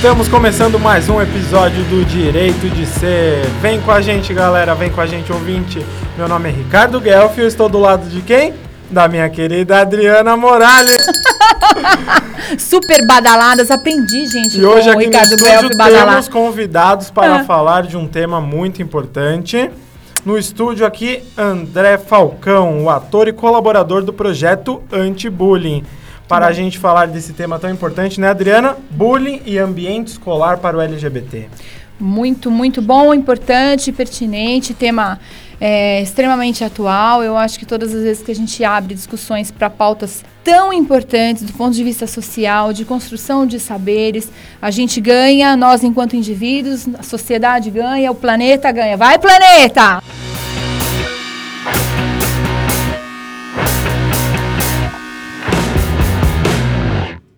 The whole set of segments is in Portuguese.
Estamos começando mais um episódio do Direito de Ser. Vem com a gente, galera, vem com a gente, ouvinte. Meu nome é Ricardo Guelph e eu estou do lado de quem? Da minha querida Adriana Morales. Super badaladas, aprendi, gente. E hoje aqui no Ricardo estúdio Guelph badalar. temos convidados para Ah. falar de um tema muito importante. No estúdio aqui, André Falcão, o ator e colaborador do projeto Anti-Bullying. Para a gente falar desse tema tão importante, né, Adriana? Bullying e ambiente escolar para o LGBT. Muito, muito bom, importante, pertinente, tema é, extremamente atual. Eu acho que todas as vezes que a gente abre discussões para pautas tão importantes do ponto de vista social, de construção de saberes, a gente ganha, nós enquanto indivíduos, a sociedade ganha, o planeta ganha. Vai, planeta!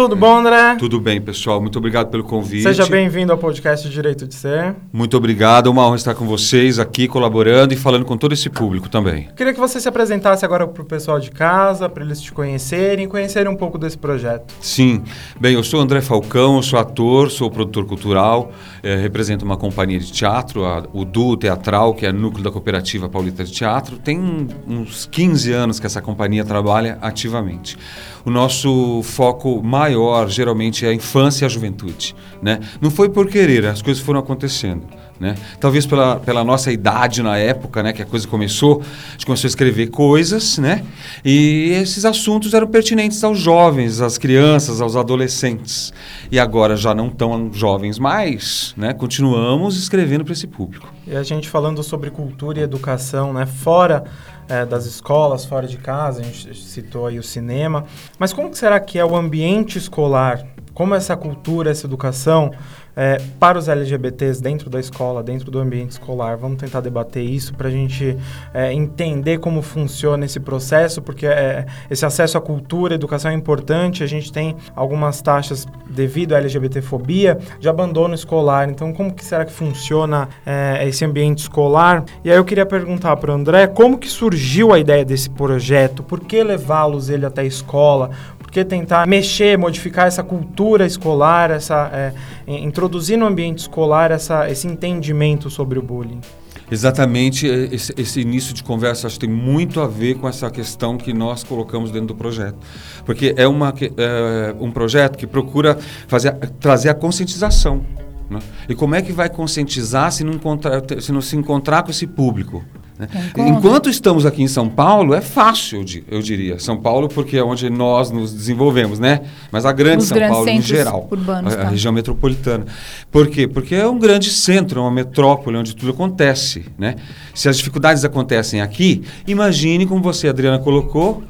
Tudo bom, André? Tudo bem, pessoal. Muito obrigado pelo convite. Seja bem-vindo ao podcast Direito de Ser. Muito obrigado. É uma honra estar com vocês aqui, colaborando e falando com todo esse público também. Queria que você se apresentasse agora para o pessoal de casa, para eles te conhecerem, conhecerem um pouco desse projeto. Sim. Bem, eu sou André Falcão, eu sou ator, sou produtor cultural, eh, represento uma companhia de teatro, a- o Duo Teatral, que é núcleo da Cooperativa Paulista de Teatro. Tem uns 15 anos que essa companhia trabalha ativamente. O nosso foco maior, geralmente, é a infância e a juventude. Né? Não foi por querer, as coisas foram acontecendo. Né? Talvez pela, pela nossa idade na época, né, que a coisa começou, a gente começou a escrever coisas, né? E esses assuntos eram pertinentes aos jovens, às crianças, aos adolescentes. E agora já não tão jovens mais, né? Continuamos escrevendo para esse público. E a gente falando sobre cultura e educação, né? Fora eh, das escolas, fora de casa, a gente citou aí o cinema. Mas como que será que é o ambiente escolar? Como essa cultura, essa educação eh, para os LGBTs dentro da escola, dentro do ambiente escolar? Vamos tentar debater isso para a gente eh, entender como funciona esse processo, porque eh, esse acesso à cultura, à educação é importante. A gente tem algumas taxas devido à LGBTfobia de abandono escolar. Então, como que será que funciona eh, esse ambiente escolar? E aí eu queria perguntar para o André como que surgiu a ideia desse projeto? Por que levá-los ele até a escola? Por que tentar mexer, modificar essa cultura escolar, essa, eh, in- introduzir no ambiente escolar essa, esse entendimento sobre o bullying? Exatamente, eh, esse, esse início de conversa acho que tem muito a ver com essa questão que nós colocamos dentro do projeto. Porque é, uma, é um projeto que procura fazer, trazer a conscientização. né? E como é que vai conscientizar se não, encontrar, se não se encontrar com esse público? Né? Enquanto estamos aqui em São Paulo, é fácil, eu di- eu diria. São Paulo porque é onde nós nos desenvolvemos, né? Mas a grande Os São Paulo em geral, urbanos, a, a tá. região metropolitana. Por quê? Porque é um grande centro, é uma metrópole onde tudo acontece, né? Se as dificuldades acontecem aqui, imagine como você, Adriana, colocou,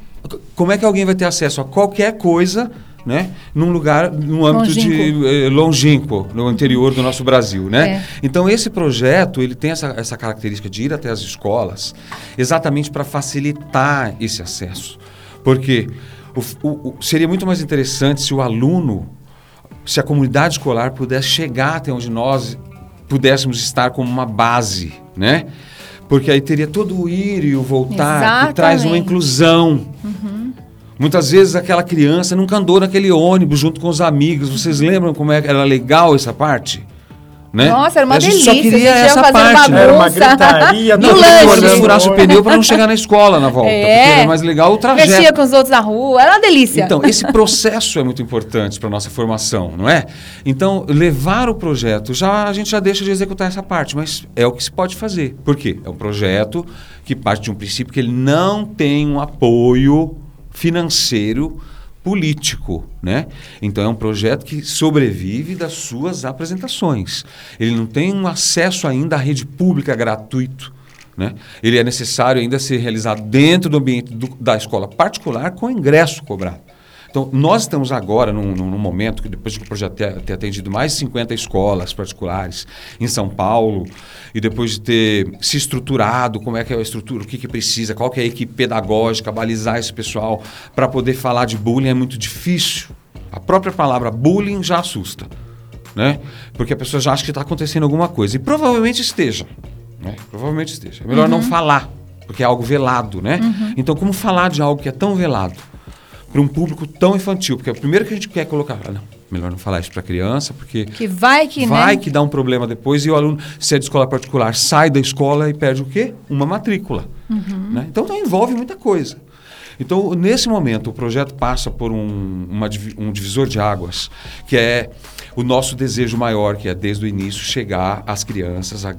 como é que alguém vai ter acesso a qualquer coisa, né? Num lugar, num âmbito de Longínquo. eh, longínquo, no interior do nosso Brasil, né? É. Então esse projeto ele tem essa, essa característica de ir até as escolas, exatamente para facilitar esse acesso, porque o- o- seria muito mais interessante se o aluno se a comunidade escolar pudesse chegar até onde nós pudéssemos estar como uma base, né? Porque aí teria todo o ir e o voltar, que traz uma Exatamente. inclusão. Muitas vezes aquela criança nunca andou naquele ônibus junto com os amigos. Vocês lembram como é, era legal essa parte? Né? Nossa, era uma a delícia. só queria a gente essa parte. bagunça. né? Era uma gritaria, no mundo lanche. Furasse o pneu para não chegar na escola na volta. É. Porque era mais legal o trajeto. Mexia com os outros na rua, era uma delícia. Então, esse processo é muito importante para a nossa formação, não é? Então, levar o projeto, já a gente já deixa de executar essa parte, mas é o que se pode fazer. Por quê? É um projeto que parte de um princípio que ele não tem um apoio financeiro político, né? Então é um projeto que sobrevive das suas apresentações. Ele não tem um acesso ainda à rede pública gratuito. Né? Ele é necessário ainda ser realizado dentro do ambiente do- da escola particular com ingresso cobrado. Então, nós estamos agora num, num- momento que, depois que o projeto ter, ter atendido mais de 50 escolas particulares em São Paulo, e depois de ter se estruturado, como é que é a estrutura, o que, que precisa, qual que é a equipe pedagógica, balizar esse pessoal para poder falar de bullying é muito difícil. A própria palavra bullying já assusta, né? Porque a pessoa já acha que está acontecendo alguma coisa. E provavelmente esteja. Né? Provavelmente esteja. É melhor não falar, porque é algo velado, né? Então, como falar de algo que é tão velado? Para um público tão infantil. Porque o primeiro que a gente quer colocar, ah, não, melhor não falar isso para a criança, porque Que vai que, vai né? que dá um problema depois e o aluno, se é de escola particular, sai da escola e perde o quê? Uma matrícula. né? Então envolve muita coisa. Então, nesse momento, o projeto passa por um, uma um divisor de águas, que é o nosso desejo maior, que é desde o início chegar às crianças a-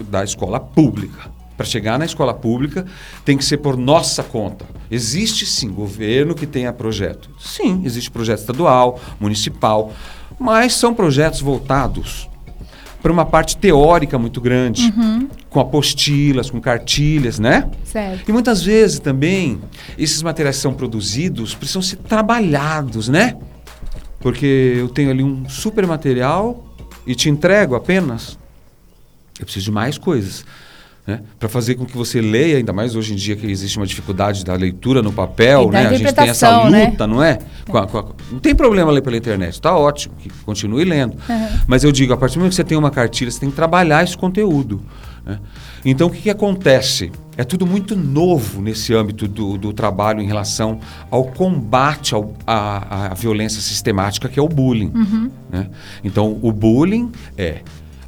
da escola pública. Para chegar na escola pública, tem que ser por nossa conta. Existe sim governo que tenha projeto. Sim, existe projeto estadual, municipal, mas são projetos voltados para uma parte teórica muito grande, com apostilas, com cartilhas, né? Certo. E muitas vezes também esses materiais que são produzidos precisam ser trabalhados, né? Porque eu tenho ali um super material e te entrego apenas. Eu preciso de mais coisas. Né? Para fazer com que você leia, ainda mais hoje em dia que existe uma dificuldade da leitura no papel, né? A gente tem essa né? luta, não é? Com a- com a- não tem problema ler pela internet, está ótimo, que continue lendo. Mas eu digo, a partir do momento que você tem uma cartilha, você tem que trabalhar esse conteúdo. né? Então, o que, que acontece? É tudo muito novo nesse âmbito do, do trabalho em relação ao combate à, violência sistemática, que é o bullying. né? Então, o bullying é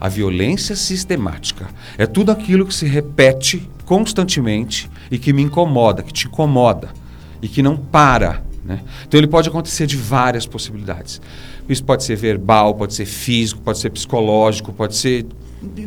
a violência sistemática. É tudo aquilo que se repete constantemente e que me incomoda, que te incomoda e que não para. né? Então ele pode acontecer de várias possibilidades. Isso pode ser verbal, pode ser físico, pode ser psicológico, pode ser.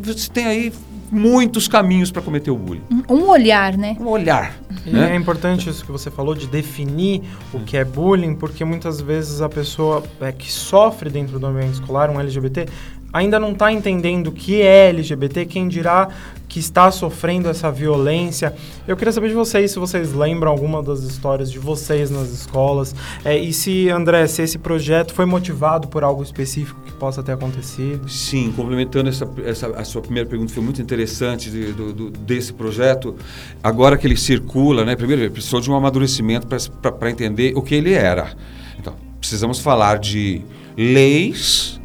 Você tem aí muitos caminhos para cometer o bullying. Um olhar, né? Um olhar. E né? é importante isso que você falou de definir o que é bullying, porque muitas vezes a pessoa é, que sofre dentro do ambiente escolar, um LGBT, ainda não está entendendo o que é LGBT, quem dirá que está sofrendo essa violência. Eu queria saber de vocês se vocês lembram alguma das histórias de vocês nas escolas, é, e se, André, se esse projeto foi motivado por algo específico que possa ter acontecido. Sim, complementando essa, essa a sua primeira pergunta, foi muito interessante de- do- do- desse projeto. Agora que ele circula, né? Primeiro, precisou de um amadurecimento para entender o que ele era. Então, precisamos falar de leis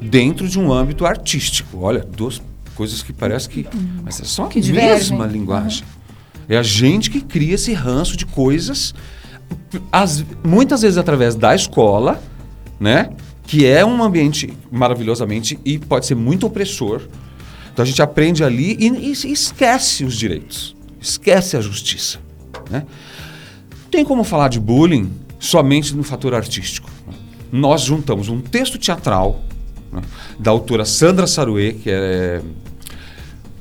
dentro de um âmbito artístico. Olha, duas coisas que parece que. Mas são a Que divergem. mesma linguagem. É a gente que cria esse ranço de coisas, as- muitas vezes através da escola, né? Que é um ambiente maravilhosamente e pode ser muito opressor. Então a gente aprende ali e, e se esquece os direitos, esquece a justiça, né? Tem como falar de bullying somente no fator artístico. Nós juntamos um texto teatral né, da autora Sandra Saruê, que é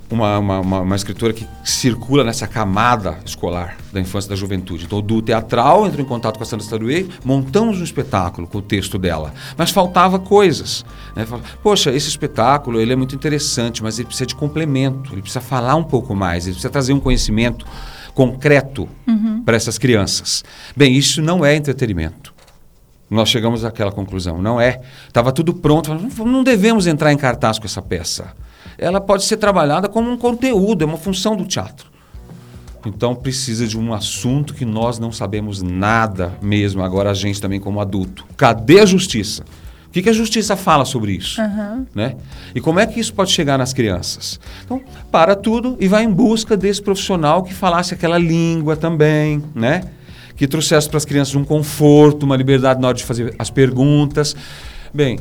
uma, uma, uma- uma escritora que circula nessa camada escolar da infância e da juventude. Então, do teatral entrou em contato com a Sandra Saruê, montamos um espetáculo com o texto dela. Mas faltava coisas. Né? Poxa, esse espetáculo ele é muito interessante, mas ele precisa de complemento, ele precisa falar um pouco mais, ele precisa trazer um conhecimento concreto para essas crianças. Bem, isso não é entretenimento. Nós chegamos àquela conclusão. Não é. Estava tudo pronto. Não devemos entrar em cartaz com essa peça. Ela pode ser trabalhada como um conteúdo, é uma função do teatro. Então precisa de um assunto que nós não sabemos nada mesmo, agora a gente também como adulto. Cadê a justiça? O que, que a justiça fala sobre isso? Né? E como é que isso pode chegar nas crianças? Então, para tudo e vai em busca desse profissional que falasse aquela língua também, né? Que trouxesse para as crianças um conforto, uma liberdade na hora de fazer as perguntas. Bem,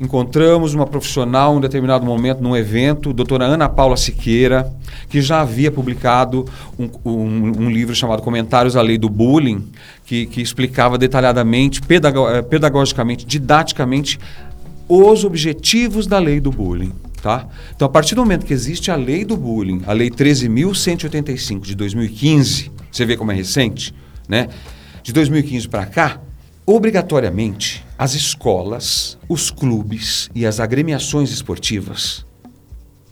encontramos uma profissional em um determinado momento num evento, doutora Ana Paula Siqueira, que já havia publicado um, um- um livro chamado Comentários à Lei do Bullying, que, que explicava detalhadamente, eh, pedagogicamente, didaticamente, os objetivos da lei do bullying. Tá? Então, a partir do momento que existe a lei do bullying, a lei 13.185 de 2015, você vê como é recente, né? De 2015 para cá, obrigatoriamente as escolas, os clubes e as agremiações esportivas,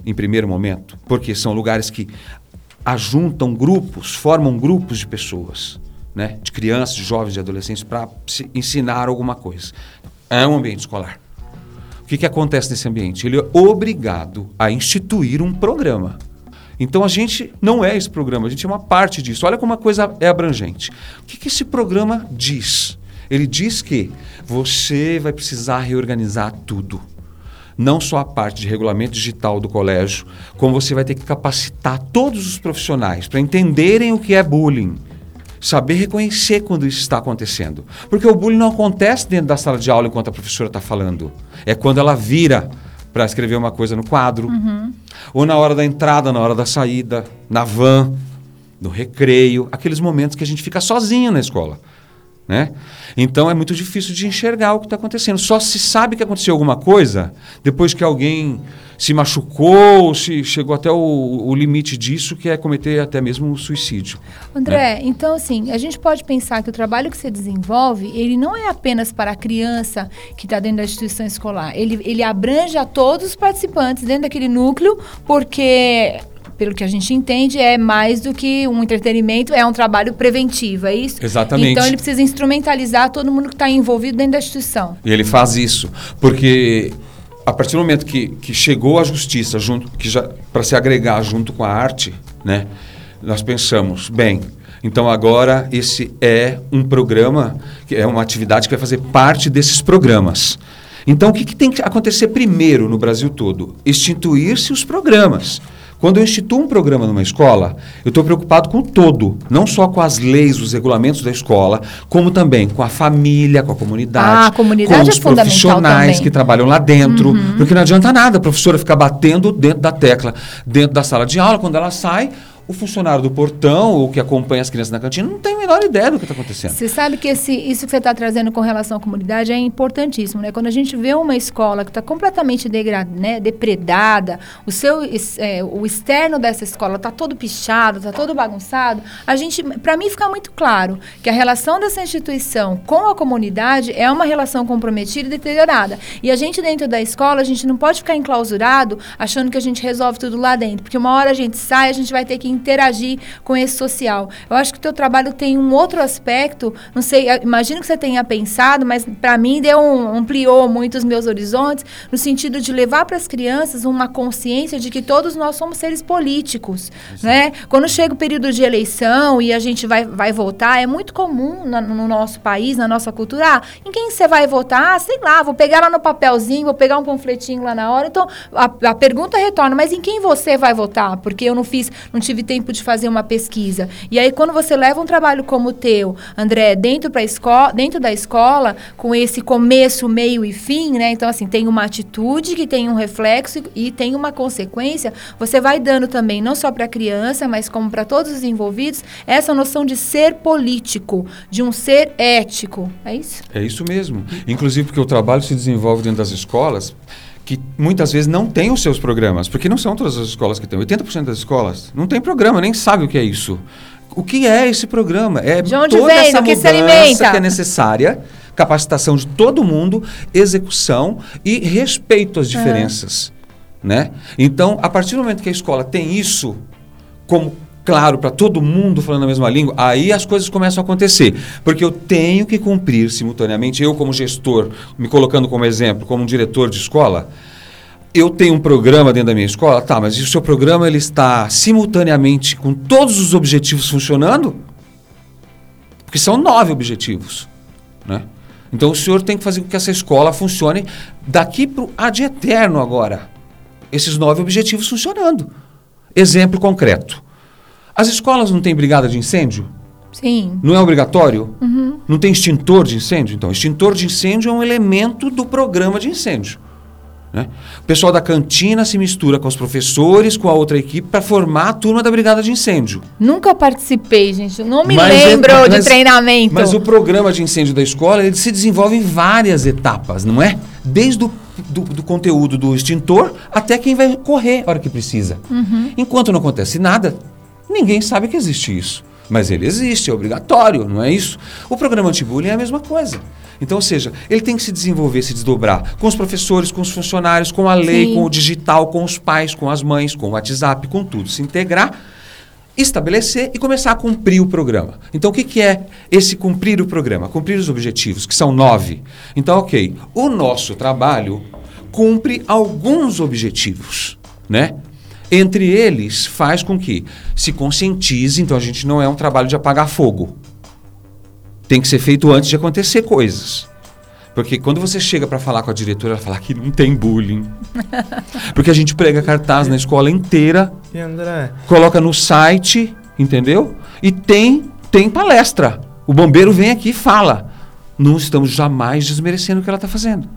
em primeiro momento, porque são lugares que ajuntam grupos, formam grupos de pessoas, né? de crianças, de jovens, de adolescentes, para ensinar alguma coisa. É um ambiente escolar. O que, que acontece nesse ambiente? Ele é obrigado a instituir um programa. Então a gente não é esse programa, a gente é uma parte disso. Olha como a coisa é abrangente. O que, que esse programa diz? Ele diz que você vai precisar reorganizar tudo. Não só a parte de regulamento digital do colégio, como você vai ter que capacitar todos os profissionais para entenderem o que é bullying. saber reconhecer quando isso está acontecendo. Porque o bullying não acontece dentro da sala de aula enquanto a professora está falando. É quando ela vira para escrever uma coisa no quadro, uhum. ou na hora da entrada, na hora da saída, na van, no recreio, aqueles momentos que a gente fica sozinho na escola. Né? Então é muito difícil de enxergar o que está acontecendo. Só se sabe que aconteceu alguma coisa depois que alguém se machucou, se chegou até o, o limite disso, que é cometer até mesmo o suicídio. André, né? então assim, a gente pode pensar que o trabalho que você desenvolve, ele não é apenas para a criança que está dentro da instituição escolar. Ele, ele abrange a todos os participantes dentro daquele núcleo, porque pelo que a gente entende, é mais do que um entretenimento, é um trabalho preventivo, é isso? Exatamente. Então ele precisa instrumentalizar todo mundo que está envolvido dentro da instituição. E ele faz isso, porque a partir do momento que, que chegou a justiça junto, que já para se agregar junto com a arte, né, nós pensamos, bem, então agora esse é um programa, que é uma atividade que vai fazer parte desses programas. Então o que, que tem que acontecer primeiro no Brasil todo? Extintuir-se os programas. Quando eu instituo um programa numa escola, eu estou preocupado com todo, não só com as leis, os regulamentos da escola, como também com a família, com a comunidade, ah, a comunidade com é os profissionais também. que trabalham lá dentro, uhum. porque não adianta nada a professora ficar batendo dentro da tecla, dentro da sala de aula, quando ela sai, o funcionário do portão ou que acompanha as crianças na cantina não tem a menor ideia do que está acontecendo. Você sabe que esse, isso que você está trazendo com relação à comunidade é importantíssimo, né? Quando a gente vê uma escola que está completamente degrad, né, depredada, o seu é, o externo dessa escola está todo pichado, está todo bagunçado, a gente, para mim fica muito claro que a relação dessa instituição com a comunidade é uma relação comprometida e deteriorada. E a gente dentro da escola, a gente não pode ficar enclausurado achando que a gente resolve tudo lá dentro, porque uma hora a gente sai, a gente vai ter que interagir com esse social. Eu acho que o teu trabalho tem um outro aspecto, não sei, imagino que você tenha pensado, mas para mim deu um, ampliou muito os meus horizontes, no sentido de levar para as crianças uma consciência de que todos nós somos seres políticos, né? Quando chega o período de eleição e a gente vai, vai votar, é muito comum na, no nosso país, na nossa cultura, ah, em quem você vai votar? Ah, sei lá, vou pegar lá no papelzinho, vou pegar um panfletinho lá na hora. Então, a, a pergunta retorna, mas em quem você vai votar? Porque eu não fiz, não tive tive tempo de fazer uma pesquisa. E aí, quando você leva um trabalho como o teu, André, dentro, pra escola, dentro da escola, com esse começo, meio e fim, né? Então, assim, tem uma atitude que tem um reflexo e tem uma consequência, você vai dando também, não só para a criança, mas como para todos os envolvidos, essa noção de ser político, de um ser ético. É isso? É isso mesmo. Inclusive porque o trabalho se desenvolve dentro das escolas que muitas vezes não têm os seus programas, porque não são todas as escolas que têm. 80% das escolas não tem programa, nem sabe o que é isso. O que é esse programa? É de onde toda vem, essa que mudança se alimenta. que é necessária, capacitação de todo mundo, execução e respeito às diferenças. Né? Então, a partir do momento que a escola tem isso como claro para todo mundo falando a mesma língua, aí as coisas começam a acontecer. Porque eu tenho que cumprir simultaneamente, eu como gestor, me colocando como exemplo, como um diretor de escola, eu tenho um programa dentro da minha escola, tá, mas o seu programa ele está simultaneamente com todos os objetivos funcionando? Porque são nove objetivos, né? Então o senhor tem que fazer com que essa escola funcione daqui para o ad eterno agora. Esses nove objetivos funcionando. Exemplo concreto. As escolas não têm brigada de incêndio? Sim. Não é obrigatório? Uhum. Não tem extintor de incêndio? Então, extintor de incêndio é um elemento do programa de incêndio. Né? O pessoal da cantina se mistura com os professores, com a outra equipe, para formar a turma da brigada de incêndio. Nunca participei, gente. Não me mas é lembro é, mas, de treinamento. Mas o programa de incêndio da escola ele se desenvolve em várias etapas, não é? Desde o do, do, conteúdo do extintor até quem vai correr a hora que precisa. Uhum. Enquanto não acontece nada, Ninguém sabe que existe isso. Mas ele existe, é obrigatório, não é isso? O programa anti-bullying é a mesma coisa. Então, ou seja, ele tem que se desenvolver, se desdobrar com os professores, com os funcionários, com a lei, Sim. com o digital, com os pais, com as mães, com o WhatsApp, com tudo. Se integrar, estabelecer e começar a cumprir o programa. Então, o que, que é esse cumprir o programa? Cumprir os objetivos, que são nove. Então, ok, o nosso trabalho cumpre alguns objetivos, né? Entre eles, faz com que se conscientize, então a gente não é um trabalho de apagar fogo. Tem que ser feito antes de acontecer coisas. Porque quando você chega para falar com a diretora, ela fala que não tem bullying. Porque a gente prega cartaz na escola inteira, coloca no site, entendeu? E tem tem palestra. O bombeiro vem aqui e fala. Não estamos jamais desmerecendo o que ela está fazendo.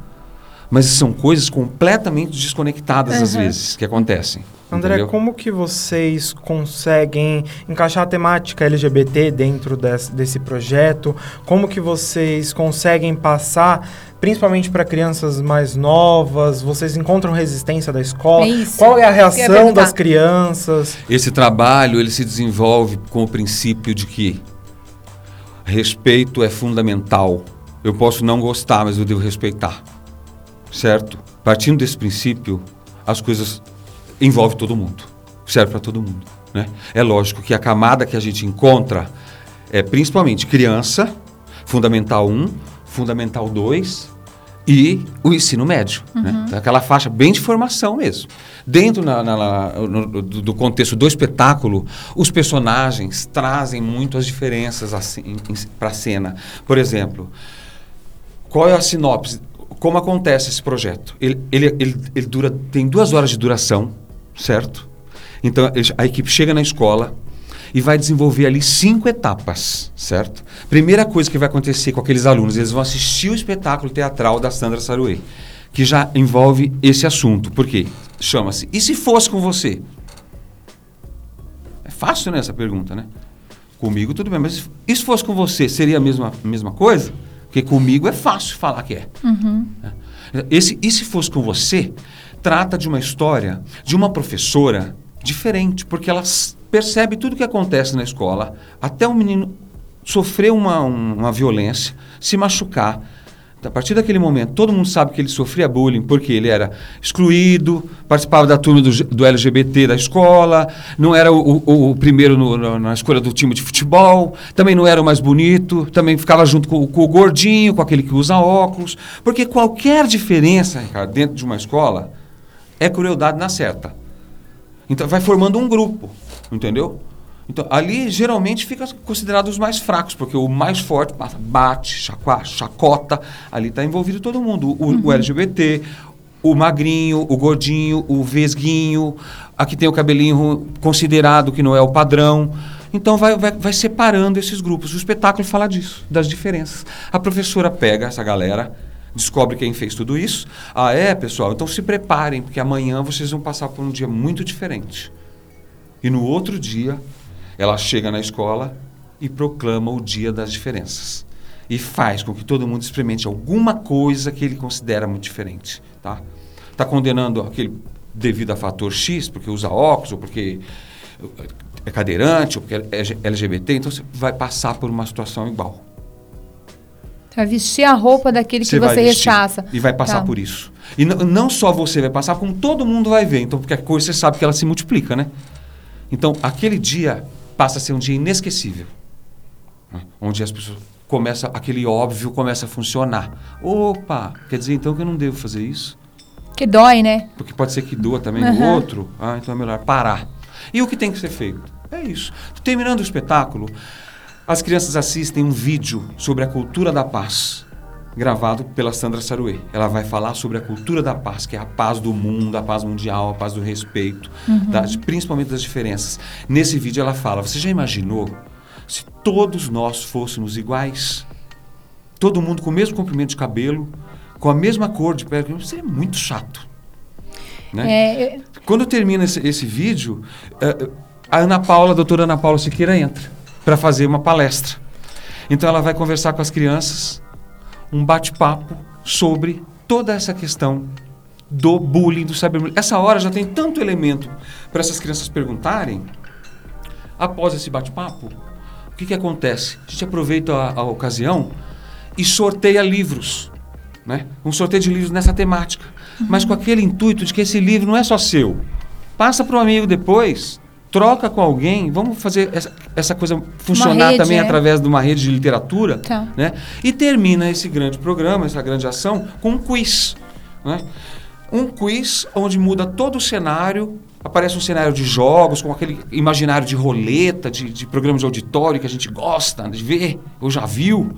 Mas são coisas completamente desconectadas, às Uhum. vezes, que acontecem. André, entendeu? como que vocês conseguem encaixar a temática LGBT dentro desse, desse projeto? Como que vocês conseguem passar, principalmente para crianças mais novas? Vocês encontram resistência da escola? É isso. Qual é a reação das crianças? Esse trabalho ele se desenvolve com o princípio de que respeito é fundamental. Eu posso não gostar, mas eu devo respeitar. Certo? Partindo desse princípio, as coisas envolvem todo mundo. Serve para todo mundo. Né? É lógico que a camada que a gente encontra é principalmente criança, Fundamental 1, Fundamental 2 e o ensino médio. Né? Então, aquela faixa bem de formação mesmo. Dentro na- na- na- no- do, do contexto do espetáculo, os personagens trazem muito as diferenças assim, para a cena. Por exemplo, qual é a sinopse? Como acontece esse projeto? Ele, ele, ele, ele dura, tem duas horas de duração, certo? Então a equipe chega na escola e vai desenvolver ali cinco etapas, certo? Primeira coisa que vai acontecer com aqueles alunos, eles vão assistir o espetáculo teatral da Sandra Saruê, que já envolve esse assunto. Por quê? Chama-se E se fosse com você? É fácil, né, essa pergunta, né? Comigo tudo bem, mas e se fosse com você, seria a mesma, mesma coisa? Porque comigo é fácil falar que é. né? Esse E se fosse com você, trata de uma história de uma professora diferente, porque ela percebe tudo o que acontece na escola, até o menino sofrer uma, um- uma violência, se machucar. A partir daquele momento, todo mundo sabe que ele sofria bullying porque ele era excluído, participava da turma do, do LGBT da escola, não era o, o- o primeiro no- no- na escolha do time de futebol, também não era o mais bonito, também ficava junto com, com o gordinho, com aquele que usa óculos. Porque qualquer diferença, Ricardo, dentro de uma escola é crueldade na certa. Então vai formando um grupo, entendeu? Então ali geralmente fica considerado os mais fracos, porque o mais forte passa, bate, chacua, chacota, ali está envolvido todo mundo, o, o LGBT, o magrinho, o gordinho, o vesguinho, aqui tem o cabelinho considerado que não é o padrão. Então vai, vai, vai separando esses grupos. O espetáculo fala disso, das diferenças. A professora pega essa galera, descobre quem fez tudo isso. Ah, é, pessoal? Então se preparem, porque amanhã vocês vão passar por um dia muito diferente. E no outro dia, ela chega na escola e proclama o Dia das Diferenças. E faz com que todo mundo experimente alguma coisa que ele considera muito diferente. Tá? Tá condenando aquele devido a fator X, porque usa óculos, ou porque é cadeirante, ou porque é LGBT, então você vai passar por uma situação igual. Vai vestir a roupa daquele que vai você rechaça. E vai passar Tá. por isso. E não só você vai passar, como todo mundo vai ver. Então, porque a coisa você sabe que ela se multiplica, né? Então, aquele dia passa a ser um dia inesquecível. né? Onde as pessoas começam, aquele óbvio começa a funcionar. Opa, quer dizer então que eu não devo fazer isso? Que dói, né? Porque pode ser que doa também no Aham. outro. Ah, então é melhor parar. E o que tem que ser feito? É isso. Terminando o espetáculo, as crianças assistem um vídeo sobre a cultura da paz, gravado pela Sandra Saruê. Ela vai falar sobre a cultura da paz, que é a paz do mundo, a paz mundial, a paz do respeito, das- principalmente das diferenças. Nesse vídeo ela fala: Você já imaginou se todos nós fôssemos iguais? Todo mundo com o mesmo comprimento de cabelo, com a mesma cor de pele, seria muito chato. Né? É, eu- Quando termina esse, esse vídeo, eh, a Ana Paula, a doutora Ana Paula Siqueira entra para fazer uma palestra. Então ela vai conversar com as crianças, um bate-papo sobre toda essa questão do bullying, do cyberbullying. Essa hora já tem tanto elemento para essas crianças perguntarem. Após esse bate-papo, o que, que acontece? A gente aproveita a, a ocasião e sorteia livros. Né? Um sorteio de livros nessa temática. Mas com aquele intuito de que esse livro não é só seu. Passa para um amigo depois, troca com alguém, vamos fazer essa, essa coisa funcionar rede, também é. através de uma rede de literatura. Tá. Né? E termina esse grande programa, essa grande ação, com um quiz. Né? Um quiz onde muda todo o cenário, aparece um cenário de jogos, com aquele imaginário de roleta, de, de programa de auditório que a gente gosta de ver, ou já viu.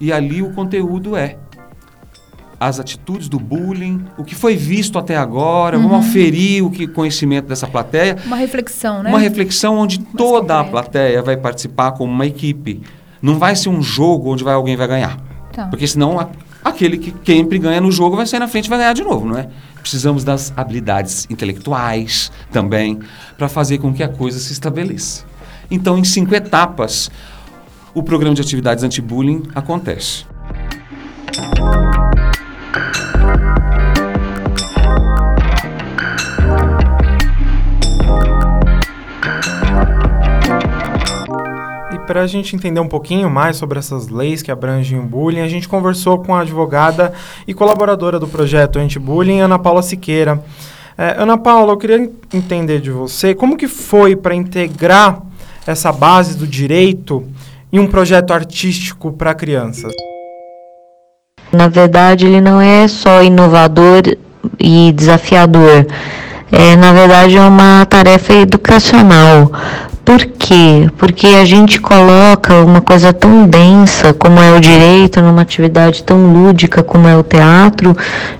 E ali o conteúdo é as atitudes do bullying, o que foi visto até agora, uhum. vamos aferir o que conhecimento dessa plateia. Uma reflexão, né? Uma reflexão onde Mais toda concreto. a plateia vai participar como uma equipe. Não vai ser um jogo onde vai, alguém vai ganhar. Tá. Porque senão a, aquele que sempre ganha no jogo vai sair na frente e vai ganhar de novo, não é? Precisamos das habilidades intelectuais também para fazer com que a coisa se estabeleça. Então, em cinco etapas, o programa de atividades anti-bullying acontece. Para a gente entender um pouquinho mais sobre essas leis que abrangem o bullying, a gente conversou com a advogada e colaboradora do projeto Anti-Bullying, Ana Paula Siqueira. É, Ana Paula, eu queria entender de você como que foi para integrar essa base do direito em um projeto artístico para crianças. Na verdade, ele não é só inovador e desafiador. É, na verdade, é uma tarefa educacional, por quê? Porque a gente coloca uma coisa tão densa como é o direito numa atividade tão lúdica como é o teatro,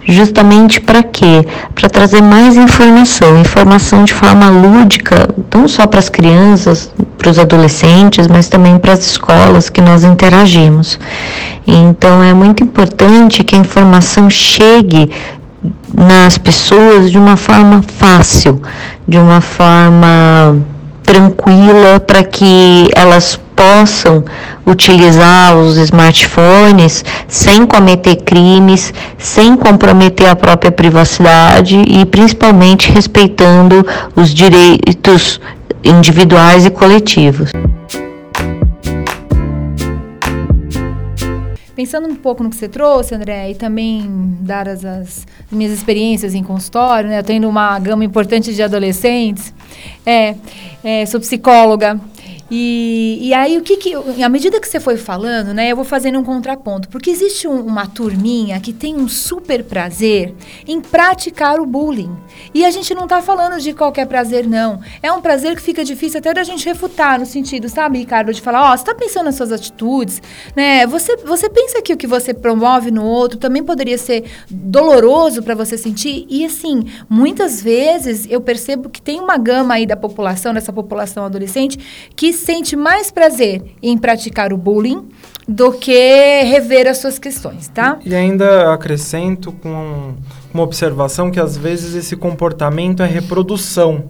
justamente para quê? Para trazer mais informação, informação de forma lúdica, não só para as crianças, para os adolescentes, mas também para as escolas que nós interagimos. Então é muito importante que a informação chegue nas pessoas de uma forma fácil, de uma forma tranquila para que elas possam utilizar os smartphones sem cometer crimes, sem comprometer a própria privacidade e principalmente respeitando os direitos individuais e coletivos. Pensando um pouco no que você trouxe, André, e também dadas as minhas experiências em consultório, né, eu tendo uma gama importante de adolescentes, é, é, sou psicóloga, e, e aí, o que que. À medida que você foi falando, né, eu vou fazendo um contraponto. Porque existe um, uma turminha que tem um super prazer em praticar o bullying. E a gente não está falando de qualquer prazer, não. É um prazer que fica difícil até da gente refutar, no sentido, sabe, Ricardo, de falar: ó, oh, você está pensando nas suas atitudes, né? Você, você pensa que o que você promove no outro também poderia ser doloroso para você sentir? E assim, muitas vezes eu percebo que tem uma gama aí da população, dessa população adolescente, que sente mais prazer em praticar o bullying do que rever as suas questões, tá? E ainda acrescento com uma observação que às vezes esse comportamento é reprodução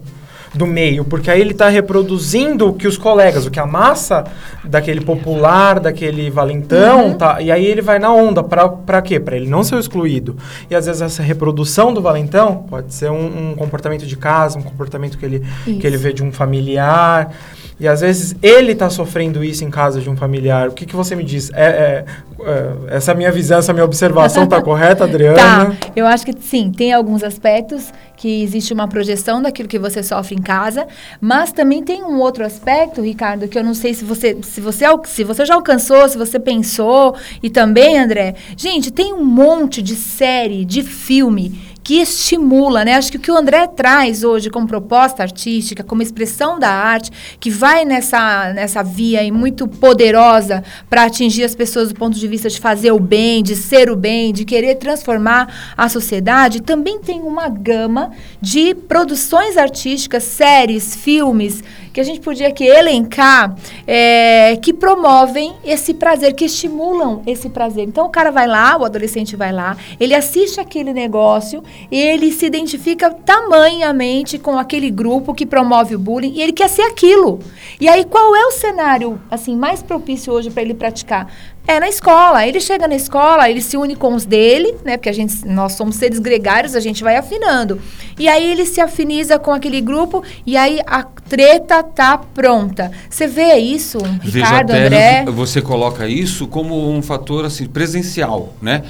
do meio, porque aí ele está reproduzindo o que os colegas, o que a massa daquele popular, daquele valentão, uhum. tá, e aí ele vai na onda, para quê? Para ele não ser excluído. E às vezes essa reprodução do valentão pode ser um, um comportamento de casa, um comportamento que ele, que ele vê de um familiar. E às vezes ele está sofrendo isso em casa de um familiar. O que, que você me diz? É, é, é essa minha visão, essa minha observação está correta, Adriana? Tá. Eu acho que sim, tem alguns aspectos que existe uma projeção daquilo que você sofre em casa, mas também tem um outro aspecto, Ricardo, que eu não sei se você, se você, se você já alcançou, se você pensou, e também, André. Gente, tem um monte de série, de filme que estimula, né? Acho que o que o André traz hoje como proposta artística, como expressão da arte, que vai nessa, nessa via aí muito poderosa para atingir as pessoas do ponto de vista de fazer o bem, de ser o bem, de querer transformar a sociedade, também tem uma gama de produções artísticas, séries, filmes, que a gente podia aqui elencar, é, que promovem esse prazer, que estimulam esse prazer. Então o cara vai lá, o adolescente vai lá, ele assiste aquele negócio, ele se identifica tamanhamente com aquele grupo que promove o bullying e ele quer ser aquilo. E aí qual é o cenário assim mais propício hoje para ele praticar? É na escola. Ele chega na escola, ele se une com os dele, né? Porque a gente, nós somos seres gregários, a gente vai afinando. E aí ele se afiniza com aquele grupo e aí a treta tá pronta. Você vê isso, Ricardo, Veja, André? Você coloca isso como um fator assim presencial, né?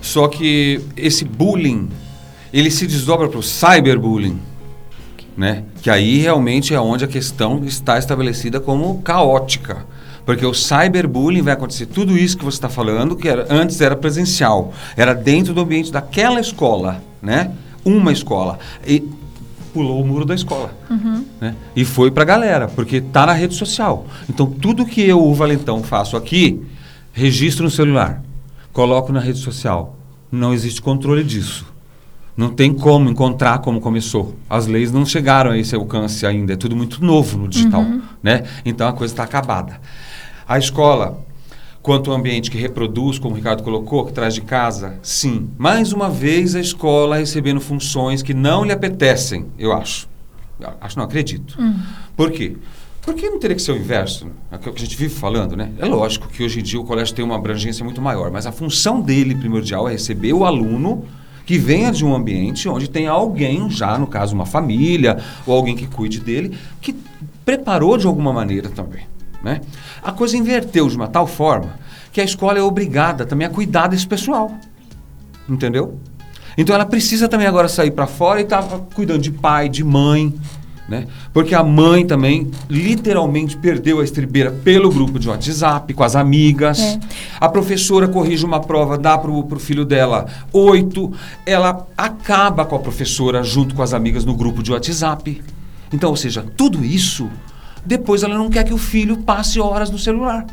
Só que esse bullying, ele se desdobra para o cyberbullying. Né? Que aí realmente é onde a questão está estabelecida como caótica. Porque o cyberbullying vai acontecer tudo isso que você está falando, que era, antes era presencial, era dentro do ambiente daquela escola, né? Uma escola. E pulou o muro da escola. Uhum. Né? E foi para a galera, porque está na rede social. Então, tudo que eu, o Valentão, faço aqui, registro no celular, coloco na rede social. não existe controle disso. Não tem como encontrar como começou. As leis não chegaram a esse alcance ainda. É tudo muito novo no digital, né? Então a coisa está acabada. A escola, quanto ao ambiente que reproduz, como o Ricardo colocou, que traz de casa, sim. Mais uma vez a escola recebendo funções que não lhe apetecem, eu acho. Eu acho, não acredito. Por quê? Porque não teria que ser o inverso? É o que a gente vive falando, né? É lógico que hoje em dia o colégio tem uma abrangência muito maior, mas a função dele primordial é receber o aluno que venha de um ambiente onde tem alguém, já no caso uma família, ou alguém que cuide dele, que preparou de alguma maneira também. Né? A coisa inverteu de uma tal forma que a escola é obrigada também a cuidar desse pessoal. Entendeu? Então ela precisa também agora sair para fora e estar cuidando de pai, de mãe, né? Porque a mãe também literalmente perdeu a estribeira pelo grupo de WhatsApp, com as amigas. É. A professora corrige uma prova, dá para o filho dela oito. Ela acaba com a professora junto com as amigas no grupo de WhatsApp. Então, ou seja, tudo isso, depois ela não quer que o filho passe horas no celular.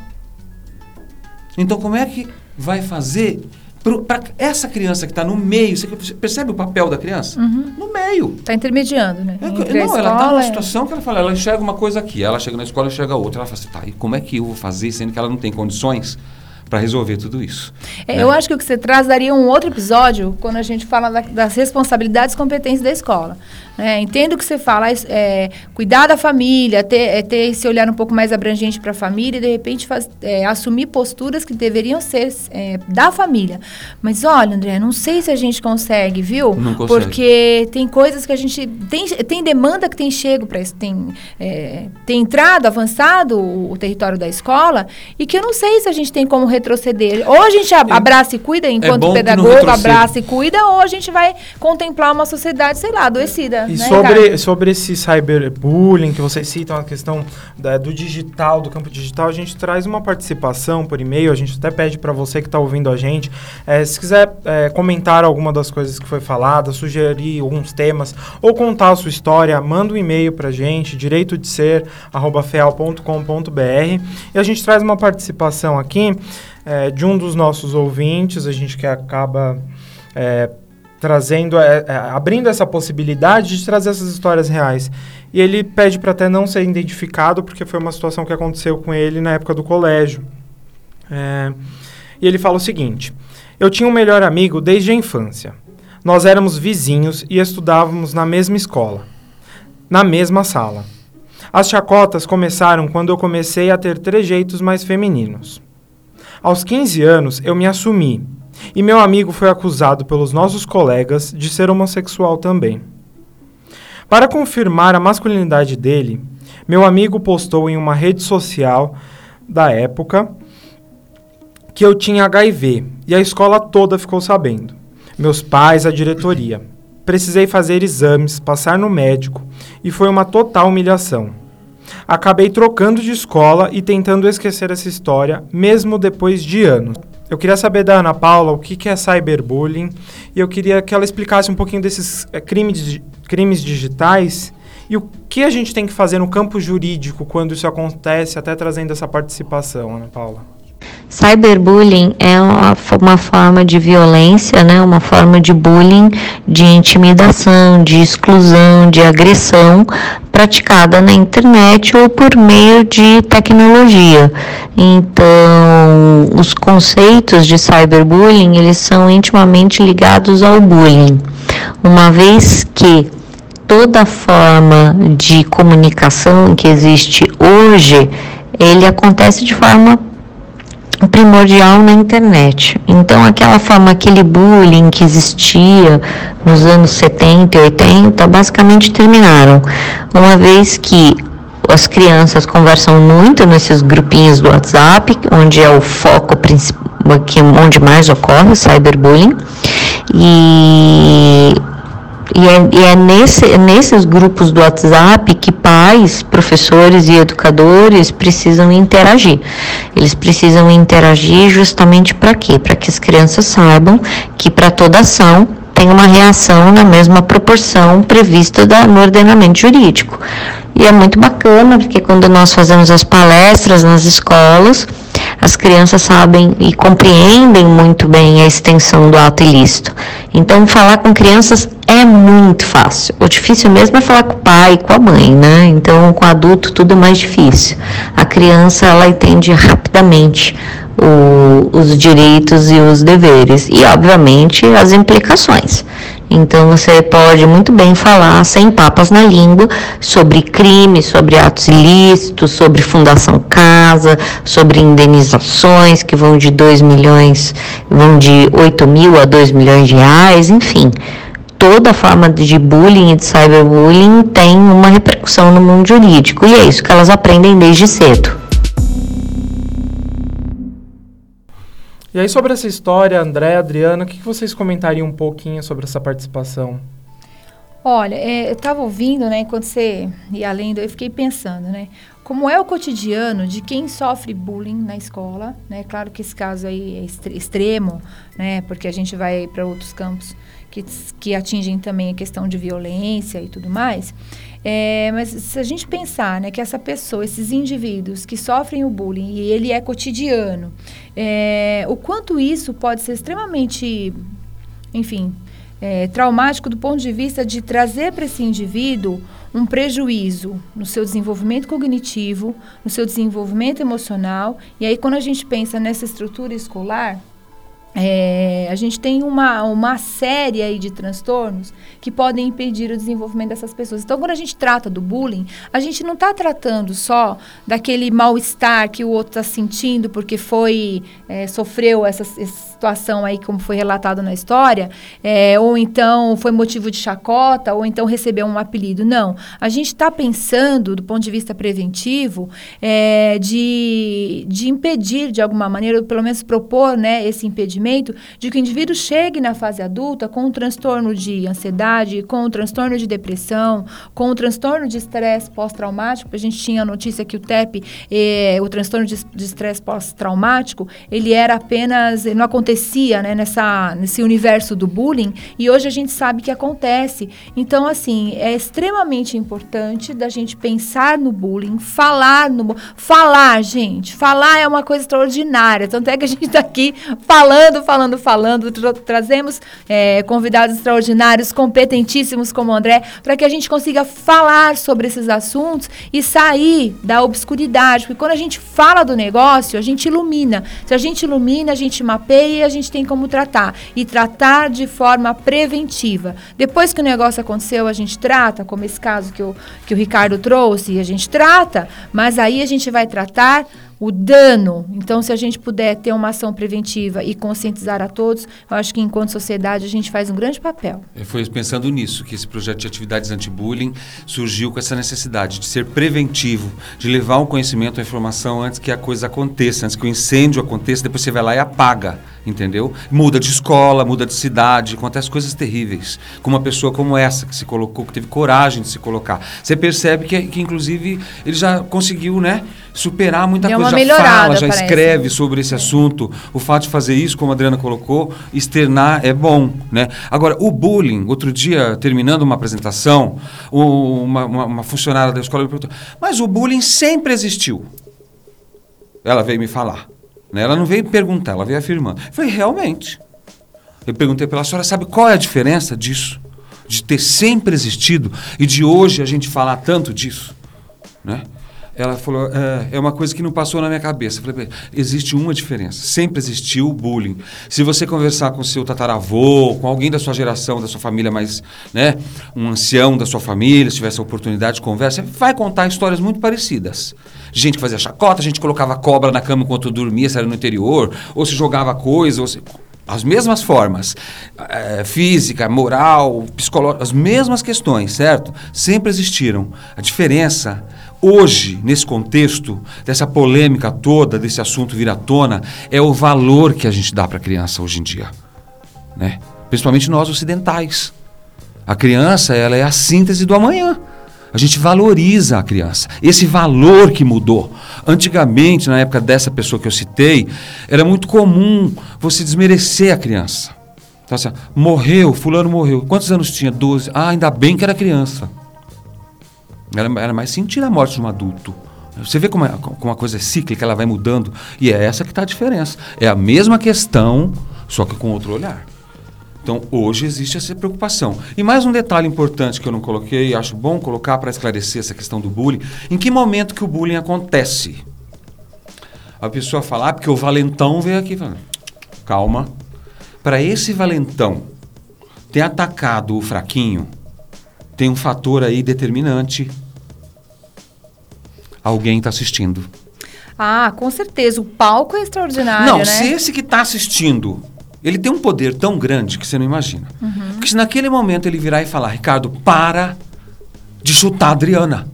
Então, como é que vai fazer para essa criança que está no meio? Você percebe o papel da criança? No meio. Está intermediando, né? É, Entre a não, ela está escola numa situação que ela fala, ela enxerga uma coisa aqui, ela chega na escola e enxerga outra. Ela fala assim, tá, e como é que eu vou fazer, sendo que ela não tem condições para resolver tudo isso? É, né? Eu acho que o que você traz daria um outro episódio quando a gente fala da- das responsabilidades e competências da escola. Né? Entendo o que você fala, é, cuidar da família, ter, é, ter esse olhar um pouco mais abrangente para a família e, de repente, faz- é, assumir posturas que deveriam ser é, da família. Mas, olha, André, não sei se a gente consegue, viu? Não consegue. Porque tem coisas que a gente... Tem, tem demanda que tem chego para isso, tem, é, tem entrado, avançado o, o território da escola e que eu não sei se a gente tem como retroceder. Ou a gente a- abraça e cuida enquanto pedagogo, abraça e cuida, ou a gente vai contemplar uma sociedade, sei lá, adoecida. E né, sobre, Ricardo? sobre esse cyberbullying que vocês citam, a questão da- do digital, do campo digital, a gente traz uma participação por e-mail, a gente até pede para você que está ouvindo a gente, eh, se quiser eh, comentar alguma das coisas que foi falada, sugerir alguns temas, ou contar a sua história, manda um e-mail para a gente, direito de ser, feal.com.br, e a gente traz uma participação aqui eh, de um dos nossos ouvintes, a gente que acaba... eh, trazendo, é, é, abrindo essa possibilidade de trazer essas histórias reais. E ele pede para até não ser identificado, porque foi uma situação que aconteceu com ele na época do colégio. É, e ele fala o seguinte: Eu tinha um melhor amigo desde a infância. Nós éramos vizinhos e estudávamos na mesma escola, na mesma sala. As chacotas começaram quando eu comecei a ter trejeitos mais femininos. Aos 15 anos, eu me assumi, e meu amigo foi acusado pelos nossos colegas de ser homossexual também. Para confirmar a masculinidade dele, meu amigo postou em uma rede social da época que eu tinha HIV e a escola toda ficou sabendo. Meus pais, a diretoria. Precisei fazer exames, passar no médico e foi uma total humilhação. Acabei trocando de escola e tentando esquecer essa história, mesmo depois de anos. Eu queria saber da Ana Paula o que, que é cyberbullying e eu queria que ela explicasse um pouquinho desses eh, crimes, di- crimes digitais e o que a gente tem que fazer no campo jurídico quando isso acontece, até trazendo essa participação, Ana Paula. Cyberbullying é uma, uma forma de violência, né? uma forma de bullying, de intimidação, de exclusão, de agressão praticada na internet ou por meio de tecnologia. Então, os conceitos de cyberbullying, eles são intimamente ligados ao bullying, uma vez que toda forma de comunicação que existe hoje, ele acontece de forma primordial na internet. Então, aquela forma, aquele bullying que existia nos anos 70 e 80, basicamente terminaram. Uma vez que as crianças conversam muito nesses grupinhos do WhatsApp, onde é o foco principal, onde mais ocorre o cyberbullying, e e é, e é nesse, nesses grupos do WhatsApp que pais, professores e educadores precisam interagir. Eles precisam interagir justamente para quê? Para que as crianças saibam que para toda ação tem uma reação na mesma proporção prevista da, no ordenamento jurídico. E é muito bacana, porque quando nós fazemos as palestras nas escolas, as crianças sabem e compreendem muito bem a extensão do ato ilícito. Então, falar com crianças é muito fácil. O difícil mesmo é falar com o pai com a mãe, né? Então, com o adulto, tudo é mais difícil. A criança, ela entende rapidamente o, os direitos e os deveres e, obviamente, as implicações. Então você pode muito bem falar sem papas na língua sobre crimes, sobre atos ilícitos, sobre Fundação Casa, sobre indenizações que vão de 2 milhões, vão de 8 mil a 2 milhões de reais, enfim. Toda forma de bullying e de cyberbullying tem uma repercussão no mundo jurídico e é isso que elas aprendem desde cedo. E aí, sobre essa história, André, Adriana, o que, que vocês comentariam um pouquinho sobre essa participação? Olha, é, eu estava ouvindo, né, enquanto você ia lendo, eu fiquei pensando, né, como é o cotidiano de quem sofre bullying na escola, né, claro que esse caso aí é extremo, né, porque a gente vai para outros campos que, que atingem também a questão de violência e tudo mais, é, mas se a gente pensar né, que essa pessoa, esses indivíduos que sofrem o bullying e ele é cotidiano, é, o quanto isso pode ser extremamente, enfim, é, traumático do ponto de vista de trazer para esse indivíduo um prejuízo no seu desenvolvimento cognitivo, no seu desenvolvimento emocional. E aí, quando a gente pensa nessa estrutura escolar, é, a gente tem uma, uma série aí de transtornos que podem impedir o desenvolvimento dessas pessoas. Então, quando a gente trata do bullying, a gente não está tratando só daquele mal-estar que o outro está sentindo porque foi é, sofreu essa, essa, situação aí, como foi relatado na história, é, ou então foi motivo de chacota, ou então recebeu um apelido. Não. A gente está pensando, do ponto de vista preventivo, é, de, de impedir, de alguma maneira, ou pelo menos propor né, esse impedimento de que o indivíduo chegue na fase adulta com um transtorno de ansiedade, com um transtorno de depressão, com um transtorno de estresse pós-traumático. A gente tinha a notícia que o TEP, eh, o transtorno de estresse pós-traumático, ele era apenas, não né, nessa, nesse universo do bullying, e hoje a gente sabe que acontece. Então, assim, é extremamente importante da gente pensar no bullying, falar no falar, gente, falar é uma coisa extraordinária. Tanto é que a gente está aqui falando falando, falando, falando. Tra trazemos é, convidados extraordinários, competentíssimos como o André, para que a gente consiga falar sobre esses assuntos e sair da obscuridade. Porque quando a gente fala do negócio, a gente ilumina. Se a gente ilumina, a gente mapeia a gente tem como tratar. E tratar de forma preventiva. Depois que o negócio aconteceu, a gente trata, como esse caso que o, que o Ricardo trouxe, a gente trata, mas aí a gente vai tratar o dano. Então, se a gente puder ter uma ação preventiva e conscientizar a todos, eu acho que enquanto sociedade a gente faz um grande papel. Foi pensando nisso que esse projeto de atividades anti-bullying surgiu com essa necessidade de ser preventivo, de levar o conhecimento, a informação antes que a coisa aconteça, antes que o incêndio aconteça, depois você vai lá e apaga entendeu? Muda de escola, muda de cidade, acontece coisas terríveis. Com uma pessoa como essa, que se colocou, que teve coragem de se colocar. Você percebe que, que inclusive, ele já conseguiu, né? Superar muita Deu coisa, já fala, já parece. escreve sobre esse é. assunto. O fato de fazer isso, como a Adriana colocou, externar é bom, né? Agora, o bullying, outro dia, terminando uma apresentação, uma, uma, uma funcionária da escola me perguntou, mas o bullying sempre existiu. Ela veio me falar. Né? Ela não veio perguntar, ela veio afirmando. Eu falei, realmente. Eu perguntei para ela, a senhora sabe qual é a diferença disso? De ter sempre existido e de hoje a gente falar tanto disso? Né? Ela falou, é, é, uma coisa que não passou na minha cabeça. Eu falei, existe uma diferença. Sempre existiu o bullying. Se você conversar com seu tataravô, com alguém da sua geração, da sua família mais, né, um ancião da sua família, se tiver essa oportunidade de conversa, vai contar histórias muito parecidas. Gente que fazia chacota, gente que colocava cobra na cama enquanto dormia, se era no interior, ou se jogava coisa, ou se as mesmas formas, é, física, moral, psicológica, as mesmas questões, certo? Sempre existiram. A diferença hoje, nesse contexto, dessa polêmica toda, desse assunto vir à tona, é o valor que a gente dá para a criança hoje em dia. Né? Principalmente nós ocidentais. A criança ela é a síntese do amanhã. A gente valoriza a criança. Esse valor que mudou. Antigamente, na época dessa pessoa que eu citei, era muito comum você desmerecer a criança. Então, assim, morreu, fulano morreu. Quantos anos tinha? Doze. Ah, ainda bem que era criança. Era, era mais sentir a morte de um adulto. Você vê como, é, como a coisa é cíclica, ela vai mudando. E é essa que está a diferença. É a mesma questão, só que com outro olhar. Então, hoje existe essa preocupação. E mais um detalhe importante que eu não coloquei, acho bom colocar para esclarecer essa questão do bullying. Em que momento que o bullying acontece? A pessoa fala, ah, porque o valentão veio aqui. Fala, Calma. Para esse valentão ter atacado o fraquinho, tem um fator aí determinante. Alguém está assistindo. Ah, com certeza. O palco é extraordinário, Não, né? se esse que está assistindo, ele tem um poder tão grande que você não imagina. Uhum. Porque se naquele momento ele virar e falar, Ricardo, para de chutar a Adriana.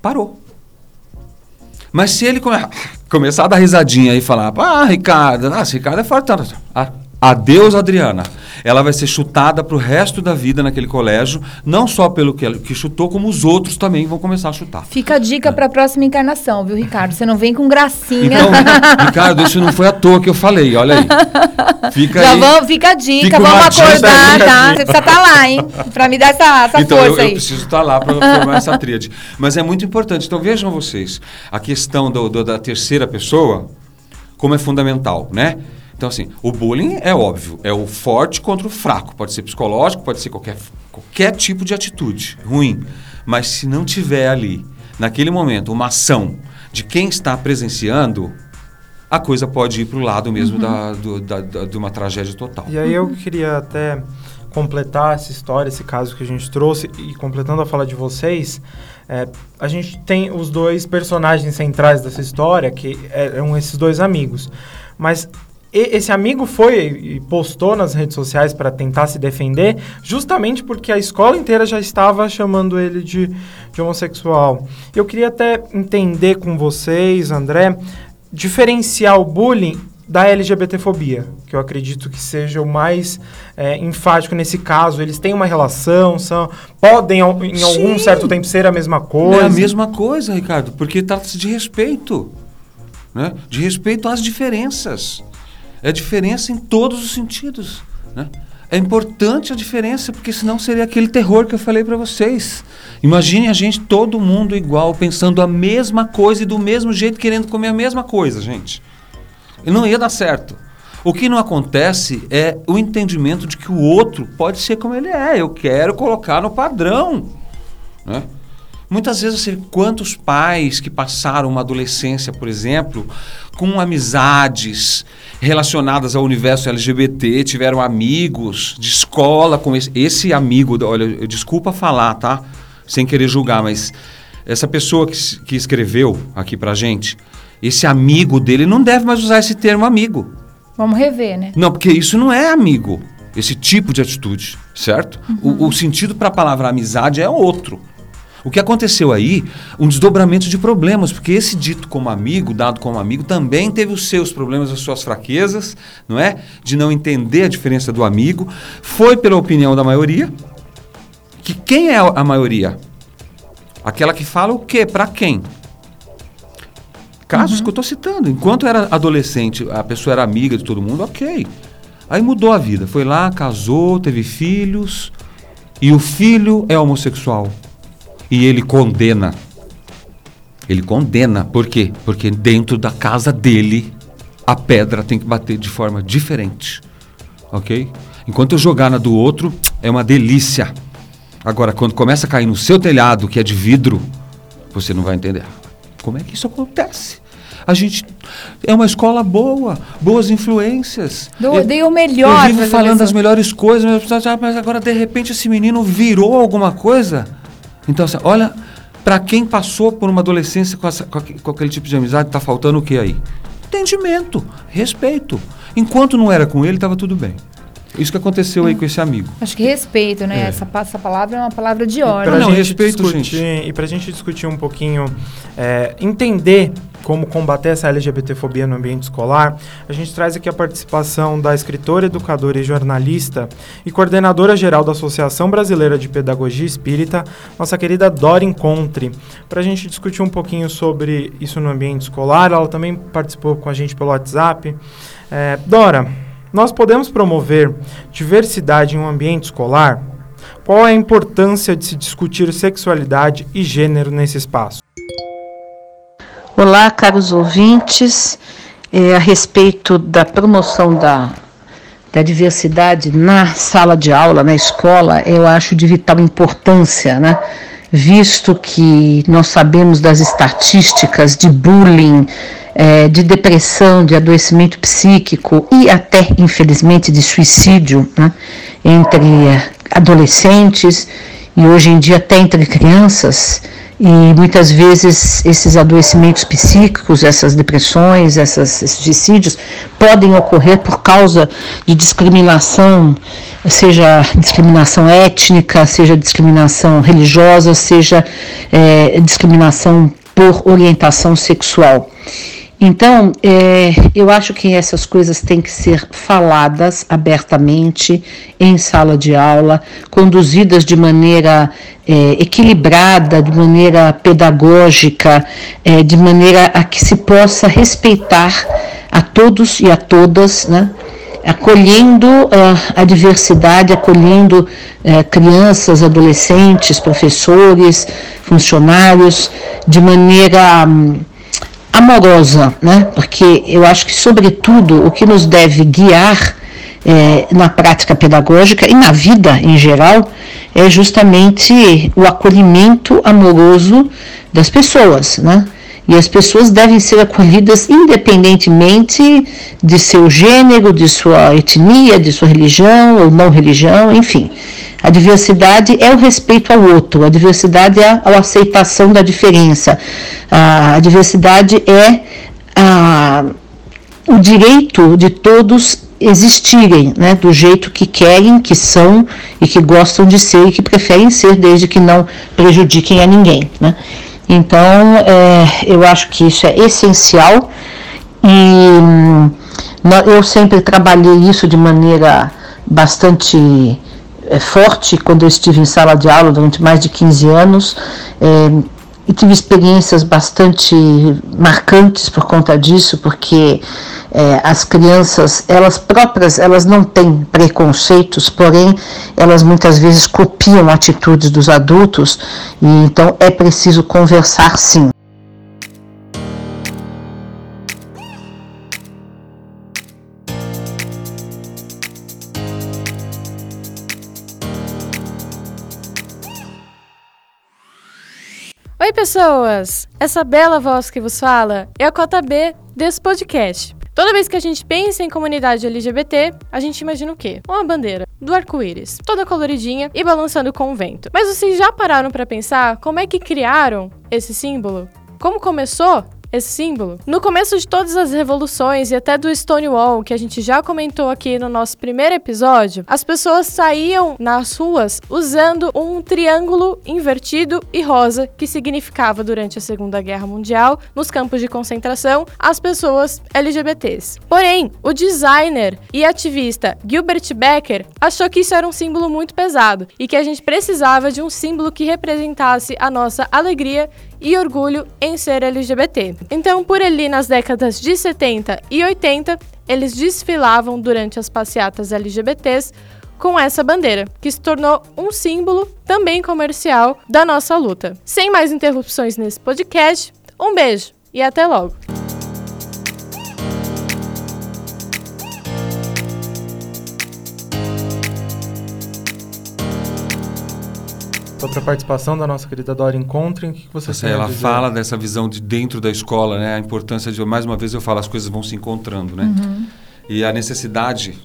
Parou. Mas se ele come- começar a dar risadinha e falar, ah, Ricardo, nossa, Ricardo é forte. Ah, Adeus, Adriana. Ela vai ser chutada pro resto da vida naquele colégio, não só pelo que, que chutou, como os outros também vão começar a chutar. Fica a dica para a próxima encarnação, viu, Ricardo? Você não vem com gracinha. Então, Ricardo, isso não foi à toa que eu falei, olha aí. Fica Já aí. vamos, fica a dica, Fica vamos acordar, tá? Você precisa estar lá, hein? Pra me dar essa, essa então, eu, força eu aí. preciso estar lá para formar essa tríade. Mas é muito importante. Então, vejam vocês, a questão do- do- da terceira pessoa, como é fundamental, né? Então, assim, o bullying é óbvio, é o forte contra o fraco. Pode ser psicológico, pode ser qualquer, qualquer tipo de atitude ruim. Mas se não tiver ali, naquele momento, uma ação de quem está presenciando, a coisa pode ir para o lado mesmo da, do- da- da- de uma tragédia total. E aí eu queria até completar essa história, esse caso que a gente trouxe, e completando a fala de vocês, é, a gente tem os dois personagens centrais dessa história, que eram esses dois amigos. Mas esse amigo foi e postou nas redes sociais para tentar se defender, justamente porque a escola inteira já estava chamando ele de, de homossexual. Eu queria até entender com vocês, André, diferenciar o bullying da LGBTfobia, que eu acredito que seja o mais é, enfático nesse caso. Eles têm uma relação, são, podem em algum Sim. certo tempo ser a mesma coisa. É a mesma coisa, Ricardo, porque trata-se de respeito. Né? De respeito às diferenças. É diferença em todos os sentidos. Né? É importante a diferença, porque senão seria aquele terror que eu falei para vocês. Imagine a gente, todo mundo igual, pensando a mesma coisa e do mesmo jeito, querendo comer a mesma coisa, gente. E não ia dar certo. O que não acontece é o entendimento de que o outro pode ser como ele é. Eu quero colocar no padrão. Né? Muitas vezes você quantos pais que passaram uma adolescência, por exemplo, com amizades relacionadas ao universo LGBT, tiveram amigos de escola com esse, esse amigo, olha, desculpa falar, tá? Sem querer julgar, mas essa pessoa que, que escreveu aqui pra gente, esse amigo dele não deve mais usar esse termo amigo. Vamos rever, né? Não, porque isso não é amigo, esse tipo de atitude, certo? O, o sentido para a palavra amizade é outro. O que aconteceu aí, um desdobramento de problemas, porque esse dito como amigo, dado como amigo, também teve os seus problemas, as suas fraquezas, não é? De não entender a diferença do amigo. Foi pela opinião da maioria. Que quem é a maioria? Aquela que fala o quê? Para quem? Casos que eu estou citando. Enquanto era adolescente, a pessoa era amiga de todo mundo, ok. Aí mudou a vida. Foi lá, casou, teve filhos. E o filho é homossexual. E ele condena. Ele condena. Por quê? Porque dentro da casa dele, a pedra tem que bater de forma diferente. Ok? Enquanto eu jogar na do outro, é uma delícia. Agora, quando começa a cair no seu telhado, que é de vidro, você não vai entender. Como é que isso acontece? A gente é uma escola boa, boas influências. Do- Eu- dei o melhor Eu vivo falando as melhores coisas, mas, as pessoas, "Ah, mas agora de repente esse menino virou alguma coisa. Então, assim, olha, para quem passou por uma adolescência com, essa- com com aquele tipo de amizade, tá faltando o que aí? Entendimento, respeito. Enquanto não era com ele, estava tudo bem. Isso que aconteceu aí com esse amigo. Acho que respeito, né? É. Essa, essa palavra é uma palavra de ordem. pra Não, gente respeito, discutir, gente. E para a gente discutir um pouquinho, é, entender como combater essa LGBTfobia no ambiente escolar, a gente traz aqui a participação da escritora, educadora e jornalista e coordenadora geral da Associação Brasileira de Pedagogia Espírita, nossa querida Dora Encontre, para a gente discutir um pouquinho sobre isso no ambiente escolar. Ela também participou com a gente pelo WhatsApp. É, Dora, nós podemos promover diversidade em um ambiente escolar? Qual é a importância de se discutir sexualidade e gênero nesse espaço? Olá, caros ouvintes. É, a respeito da promoção da, da diversidade na sala de aula, na escola, eu acho de vital importância, né? visto que nós sabemos das estatísticas de bullying, é, de depressão, de adoecimento psíquico e até, infelizmente, de suicídio né? entre adolescentes e hoje em dia até entre crianças. E muitas vezes esses adoecimentos psíquicos, essas depressões, essas, esses suicídios podem ocorrer por causa de discriminação, seja discriminação étnica, seja discriminação religiosa, seja é, discriminação por orientação sexual. Então, é, eu acho que essas coisas têm que ser faladas abertamente em sala de aula, conduzidas de maneira é, equilibrada, de maneira pedagógica, é, de maneira a que se possa respeitar a todos e a todas, né? acolhendo uh, a diversidade, acolhendo uh, crianças, adolescentes, professores, funcionários, de maneira. Um, amorosa, né? Porque eu acho que, sobretudo, o que nos deve guiar é, na prática pedagógica e na vida em geral é justamente o acolhimento amoroso das pessoas, né? E as pessoas devem ser acolhidas independentemente de seu gênero, de sua etnia, de sua religião ou não religião, enfim. A diversidade é o respeito ao outro, a diversidade é a aceitação da diferença, a diversidade é a, o direito de todos existirem, né, do jeito que querem, que são e que gostam de ser e que preferem ser, desde que não prejudiquem a ninguém. Né. Então, é, eu acho que isso é essencial e hum, eu sempre trabalhei isso de maneira bastante é, forte quando eu estive em sala de aula durante mais de 15 anos. É, e tive experiências bastante marcantes por conta disso, porque é, as crianças, elas próprias, elas não têm preconceitos, porém, elas muitas vezes copiam atitudes dos adultos, e então é preciso conversar sim. Pessoas! Essa bela voz que vos fala é a cota B desse podcast. Toda vez que a gente pensa em comunidade LGBT, a gente imagina o quê? Uma bandeira do arco-íris, toda coloridinha e balançando com o vento. Mas vocês já pararam para pensar como é que criaram esse símbolo? Como começou esse símbolo. No começo de todas as revoluções e até do Stonewall, que a gente já comentou aqui no nosso primeiro episódio, as pessoas saíam nas ruas usando um triângulo invertido e rosa, que significava durante a Segunda Guerra Mundial, nos campos de concentração, as pessoas LGBTs. Porém, o designer e ativista Gilbert Becker achou que isso era um símbolo muito pesado e que a gente precisava de um símbolo que representasse a nossa alegria e orgulho em ser LGBT. Então, por ali nas décadas de 70 e 80, eles desfilavam durante as passeatas LGBTs com essa bandeira, que se tornou um símbolo também comercial da nossa luta. Sem mais interrupções nesse podcast, um beijo e até logo! Sobre a participação da nossa querida Dora Encontre, o que você Você, ela fala dessa visão de dentro da escola, né? A importância de, mais uma vez eu falo, as coisas vão se encontrando, né? Uhum. E a necessidade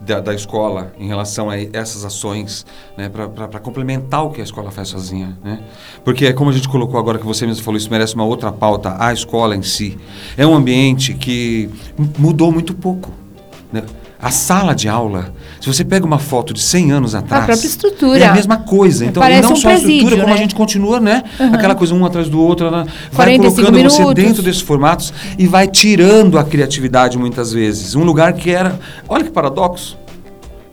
da, da, escola em relação a essas ações, né, para complementar o que a escola faz sozinha, né? Porque é como a gente colocou agora que você mesmo falou, isso merece uma outra pauta. A escola em si é um ambiente que mudou muito pouco, né? A sala de aula, se você pega uma foto de 100 anos atrás. A própria estrutura. É a mesma coisa. Então, Parece não um só presídio, a estrutura, como né? a gente continua, né? Uhum. Aquela coisa um atrás do outro, vai 45 colocando minutos. você dentro desses formatos e vai tirando a criatividade muitas vezes. Um lugar que era. Olha que paradoxo.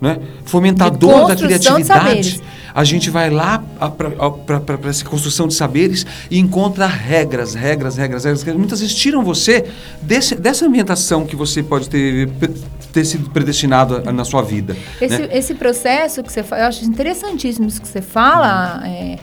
Né? Fomentador da criatividade. A gente vai lá para essa construção de saberes e encontra regras, regras, regras, regras, que muitas vezes tiram você desse, dessa ambientação que você pode ter, ter sido predestinado a- na sua vida. Esse, né? esse processo que você fala, eu acho interessantíssimo isso que você fala. é,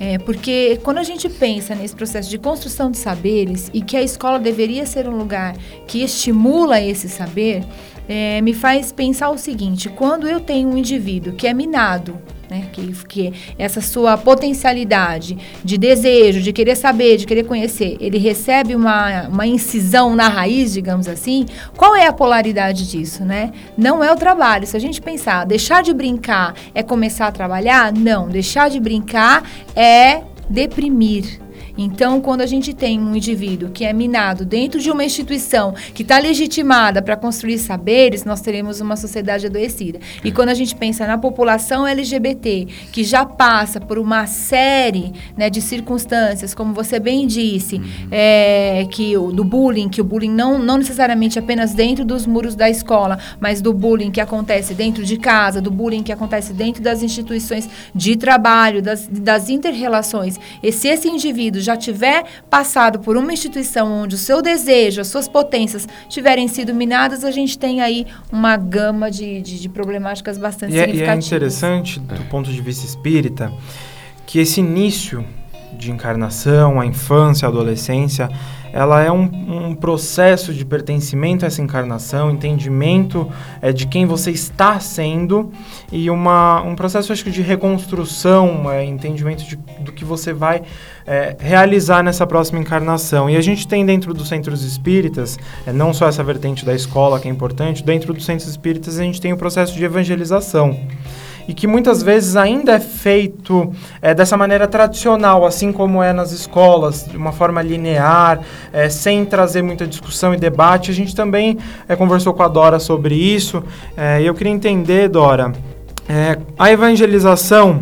É, porque quando a gente pensa nesse processo de construção de saberes e que a escola deveria ser um lugar que estimula esse saber, é, me faz pensar o seguinte: quando eu tenho um indivíduo que é minado, né, que, que essa sua potencialidade de desejo, de querer saber, de querer conhecer, ele recebe uma, uma incisão na raiz, digamos assim, qual é a polaridade disso, né? Não é o trabalho. Se a gente pensar, deixar de brincar é começar a trabalhar? Não, deixar de brincar é deprimir então, quando a gente tem um indivíduo que é minado dentro de uma instituição que está legitimada para construir saberes, nós teremos uma sociedade adoecida. E quando a gente pensa na população LGBT, que já passa por uma série né, de circunstâncias, como você bem disse, uhum. é, que o, do bullying, que o bullying não, não necessariamente apenas dentro dos muros da escola, mas do bullying que acontece dentro de casa, do bullying que acontece dentro das instituições de trabalho, das, das interrelações. E se esse indivíduo já tiver passado por uma instituição onde o seu desejo, as suas potências tiverem sido minadas, a gente tem aí uma gama de, de, de problemáticas bastante e significativas. É, e é interessante, do ponto de vista espírita, que esse início de encarnação, a infância, a adolescência, ela é um, um, processo de pertencimento a essa encarnação, entendimento é, de quem você está sendo e uma, um processo, acho que, de reconstrução, é, entendimento de, do que você vai é, realizar nessa próxima encarnação. E a gente tem dentro dos centros espíritas, é, não só essa vertente da escola que é importante, dentro dos centros espíritas a gente tem o processo de evangelização e que muitas vezes ainda é feito é, dessa maneira tradicional, assim como é nas escolas, de uma forma linear, é, sem trazer muita discussão e debate. A gente também é, conversou com a Dora sobre isso é, e eu queria entender, Dora, é, a evangelização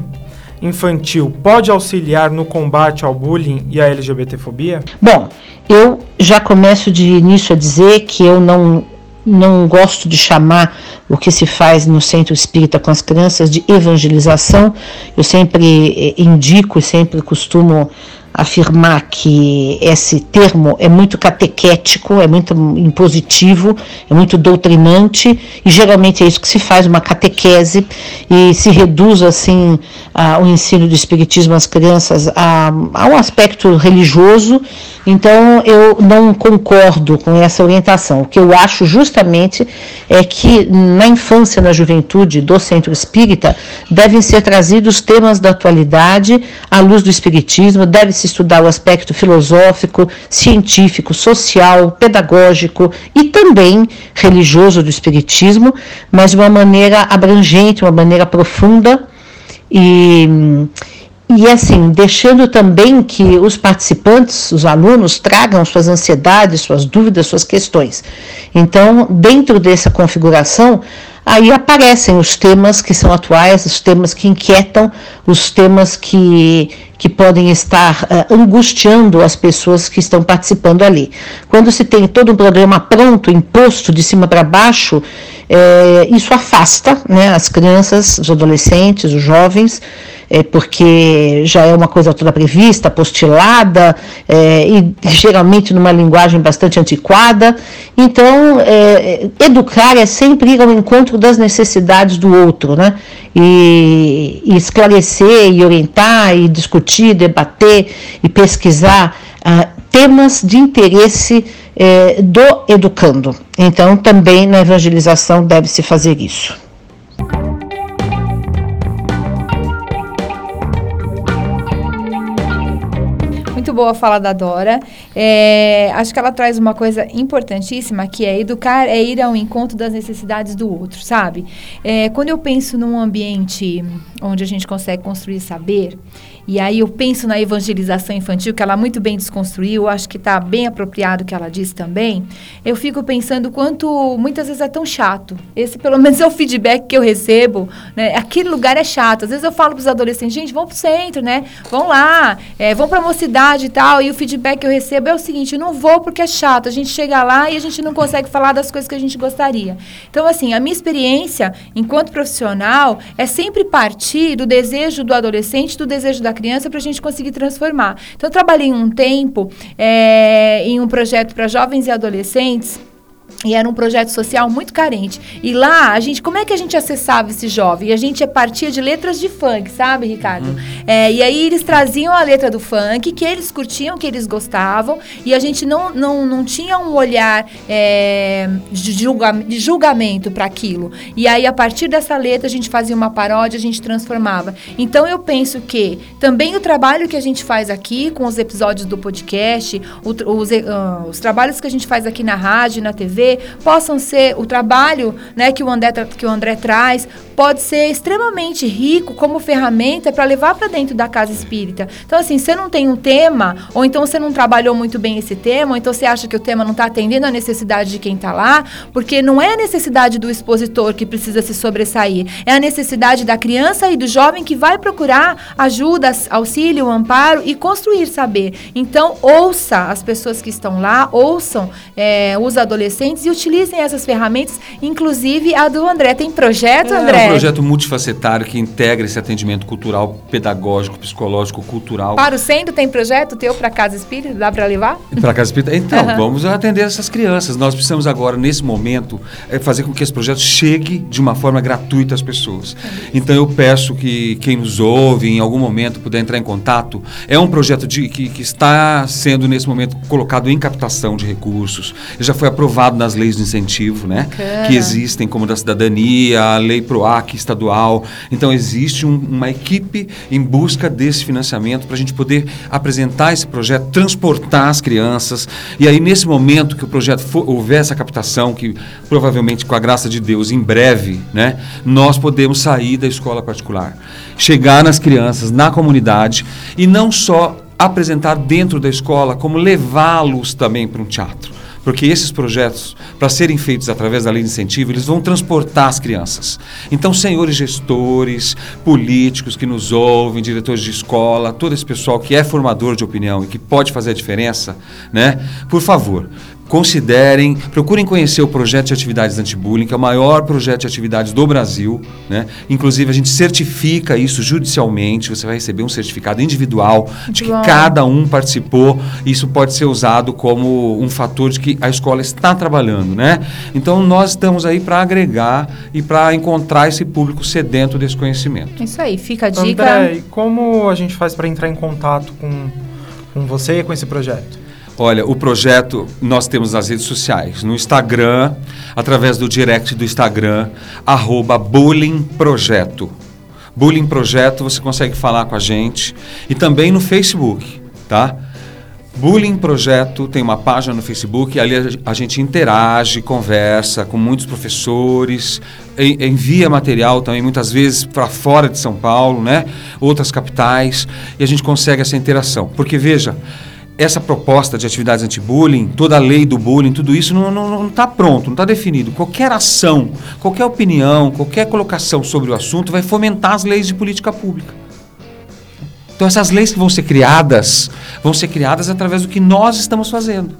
infantil pode auxiliar no combate ao bullying e à LGBTfobia? Bom, eu já começo de início a dizer que eu não não gosto de chamar o que se faz no centro espírita com as crianças de evangelização. Eu sempre eh, indico e sempre costumo afirmar que esse termo é muito catequético, é muito impositivo, é muito doutrinante e geralmente é isso que se faz, uma catequese e se reduz assim a, o ensino do espiritismo às crianças a, a um aspecto religioso. Então eu não concordo com essa orientação. O que eu acho justamente é que na infância, na juventude do centro espírita devem ser trazidos temas da atualidade à luz do espiritismo, deve se estudar o aspecto filosófico, científico, social, pedagógico e também religioso do Espiritismo, mas de uma maneira abrangente, uma maneira profunda e. E assim, deixando também que os participantes, os alunos, tragam suas ansiedades, suas dúvidas, suas questões. Então, dentro dessa configuração, aí aparecem os temas que são atuais, os temas que inquietam, os temas que, que podem estar uh, angustiando as pessoas que estão participando ali. Quando se tem todo um programa pronto, imposto de cima para baixo, é, isso afasta né, as crianças, os adolescentes, os jovens é, porque já é uma coisa toda prevista, postilada, é, e geralmente numa linguagem bastante antiquada. Então, é, educar é sempre ir ao encontro das necessidades do outro, né? E, e esclarecer, e orientar, e discutir, debater e pesquisar ah, temas de interesse é, do educando. Então, também na evangelização deve-se fazer isso. boa a fala da Dora. É, acho que ela traz uma coisa importantíssima, que é educar é ir ao encontro das necessidades do outro, sabe? É, quando eu penso num ambiente onde a gente consegue construir saber, e aí eu penso na evangelização infantil, que ela muito bem desconstruiu, acho que está bem apropriado o que ela disse também. Eu fico pensando quanto muitas vezes é tão chato. Esse, pelo menos, é o feedback que eu recebo. Né? Aquele lugar é chato. Às vezes eu falo para os adolescentes, gente, vão para o centro, né? Vão lá, é, vão para a mocidade e tal. E o feedback que eu recebo é o seguinte: não vou porque é chato. A gente chega lá e a gente não consegue falar das coisas que a gente gostaria. Então, assim, a minha experiência enquanto profissional é sempre partir do desejo do adolescente, do desejo da criança para a gente conseguir transformar. Então, eu trabalhei um tempo é, em um projeto para jovens e adolescentes E era um projeto social muito carente. E lá, a gente, como é que a gente acessava esse jovem? E a gente partia de letras de funk, sabe, Ricardo? Uhum. É, e aí eles traziam a letra do funk, que eles curtiam, que eles gostavam, e a gente não, não, não tinha um olhar é, de, julga, de julgamento para aquilo. E aí, a partir dessa letra, a gente fazia uma paródia, a gente transformava. Então, eu penso que também o trabalho que a gente faz aqui, com os episódios do podcast, o, os, uh, os trabalhos que a gente faz aqui na rádio, na TV, possam ser o trabalho né, que, o André, que o André traz, pode ser extremamente rico como ferramenta para levar para dentro da casa espírita. Então, assim, você não tem um tema, ou então você não trabalhou muito bem esse tema, ou então você acha que o tema não está atendendo a necessidade de quem está lá, porque não é a necessidade do expositor que precisa se sobressair, é a necessidade da criança e do jovem que vai procurar ajuda, auxílio, amparo e construir saber. Então, ouça as pessoas que estão lá, ouçam é, os adolescentes e utilizem essas ferramentas, inclusive a do André. Tem projeto, é, André? É um projeto multifacetário que integra esse atendimento cultural, pedagógico, psicológico, cultural. Para o centro tem projeto teu para Casa Espírita? Dá para levar? Para Casa Espírita? Então, uhum. vamos atender essas crianças. Nós precisamos agora, nesse momento, é fazer com que esse projeto chegue de uma forma gratuita às pessoas. Então, eu peço que quem nos ouve, em algum momento, puder entrar em contato. É um projeto de, que, que está sendo, nesse momento, colocado em captação de recursos. Já foi aprovado nas leis de incentivo, né? Bacana. Que existem, como da cidadania, a lei PROAC estadual. Então, existe um, uma equipe em busca desse financiamento para a gente poder apresentar esse projeto, transportar as crianças. E aí, nesse momento que o projeto for, houver essa captação, que provavelmente, com a graça de Deus, em breve, né? Nós podemos sair da escola particular, chegar nas crianças, na comunidade, e não só apresentar dentro da escola, como levá-los também para um teatro porque esses projetos, para serem feitos através da lei de incentivo, eles vão transportar as crianças. Então, senhores gestores, políticos que nos ouvem, diretores de escola, todo esse pessoal que é formador de opinião e que pode fazer a diferença, né? Por favor, considerem, procurem conhecer o projeto de atividades anti-bullying, que é o maior projeto de atividades do Brasil. Né? Inclusive, a gente certifica isso judicialmente, você vai receber um certificado individual de que cada um participou. Isso pode ser usado como um fator de que a escola está trabalhando. Né? Então, nós estamos aí para agregar e para encontrar esse público sedento desse conhecimento. Isso aí, fica a dica. André, e como a gente faz para entrar em contato com, com você e com esse projeto? Olha, o projeto nós temos nas redes sociais, no Instagram, através do direct do Instagram, arroba Bullying Projeto. Bullying Projeto, você consegue falar com a gente. E também no Facebook, tá? Bullying Projeto tem uma página no Facebook, ali a gente interage, conversa com muitos professores, envia material também muitas vezes para fora de São Paulo, né? Outras capitais, e a gente consegue essa interação. Porque veja, essa proposta de atividades anti-bullying, toda a lei do bullying, tudo isso não está pronto, não está definido. Qualquer ação, qualquer opinião, qualquer colocação sobre o assunto vai fomentar as leis de política pública. Então essas leis que vão ser criadas, vão ser criadas através do que nós estamos fazendo.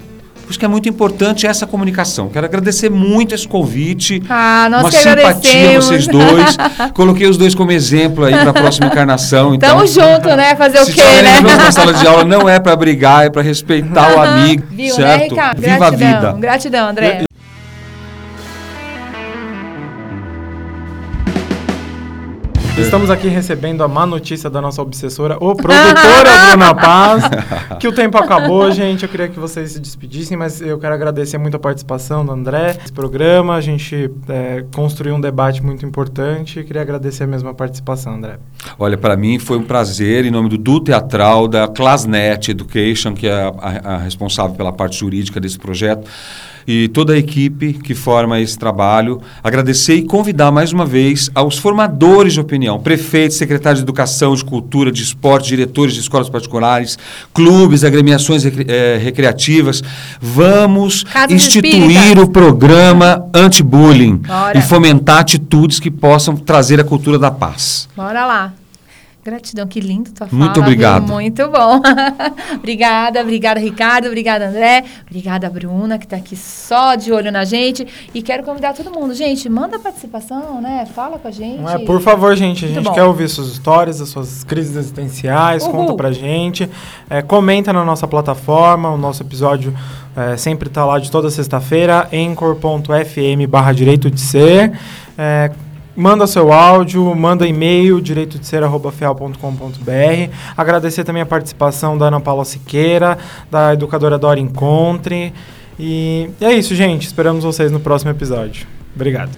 Por isso que é muito importante essa comunicação. Quero agradecer muito esse convite. Ah, nós Uma que simpatia vocês dois. Coloquei os dois como exemplo aí para a próxima encarnação. Então, Tamo junto, né? Fazer o quê, né? na sala de aula não é para brigar, é para respeitar o amigo, Viu, né, certo? Né, Viva gratidão, a vida. Gratidão, André. Estamos aqui recebendo a má notícia da nossa obsessora, o produtora Bruna Paz, que o tempo acabou, gente. Eu queria que vocês se despedissem, mas eu quero agradecer muito a participação do André nesse programa. A gente é, construiu um debate muito importante e queria agradecer a mesma participação, André. Olha, para mim foi um prazer, em nome do Du Teatral, da Classnet Education, que é a, a, a responsável pela parte jurídica desse projeto e toda a equipe que forma esse trabalho. Agradecer e convidar mais uma vez aos formadores de opinião, prefeitos, secretários de educação, de cultura, de esporte, diretores de escolas particulares, clubes, agremiações é, recreativas. Vamos Casa instituir o programa anti-bullying e fomentar atitudes que possam trazer a cultura da paz. Bora lá. Gratidão, que lindo tua fala. Muito obrigado. Muito bom. obrigada, obrigada, Ricardo, obrigada, André, obrigada, Bruna, que está aqui só de olho na gente. E quero convidar todo mundo. Gente, manda participação, né? Fala com a gente. É, por favor, gente, a gente quer ouvir suas histórias, as suas crises existenciais, Uhul. conta pra gente. É, comenta na nossa plataforma, o nosso episódio é, sempre está lá de toda sexta-feira, anchor.fm barra direito de ser. É, manda seu áudio, manda e-mail, direito de ser.fial.com.br. Agradecer também a participação da Ana Paula Siqueira, da educadora Dora Encontre. E é isso, gente. Esperamos vocês no próximo episódio. Obrigado.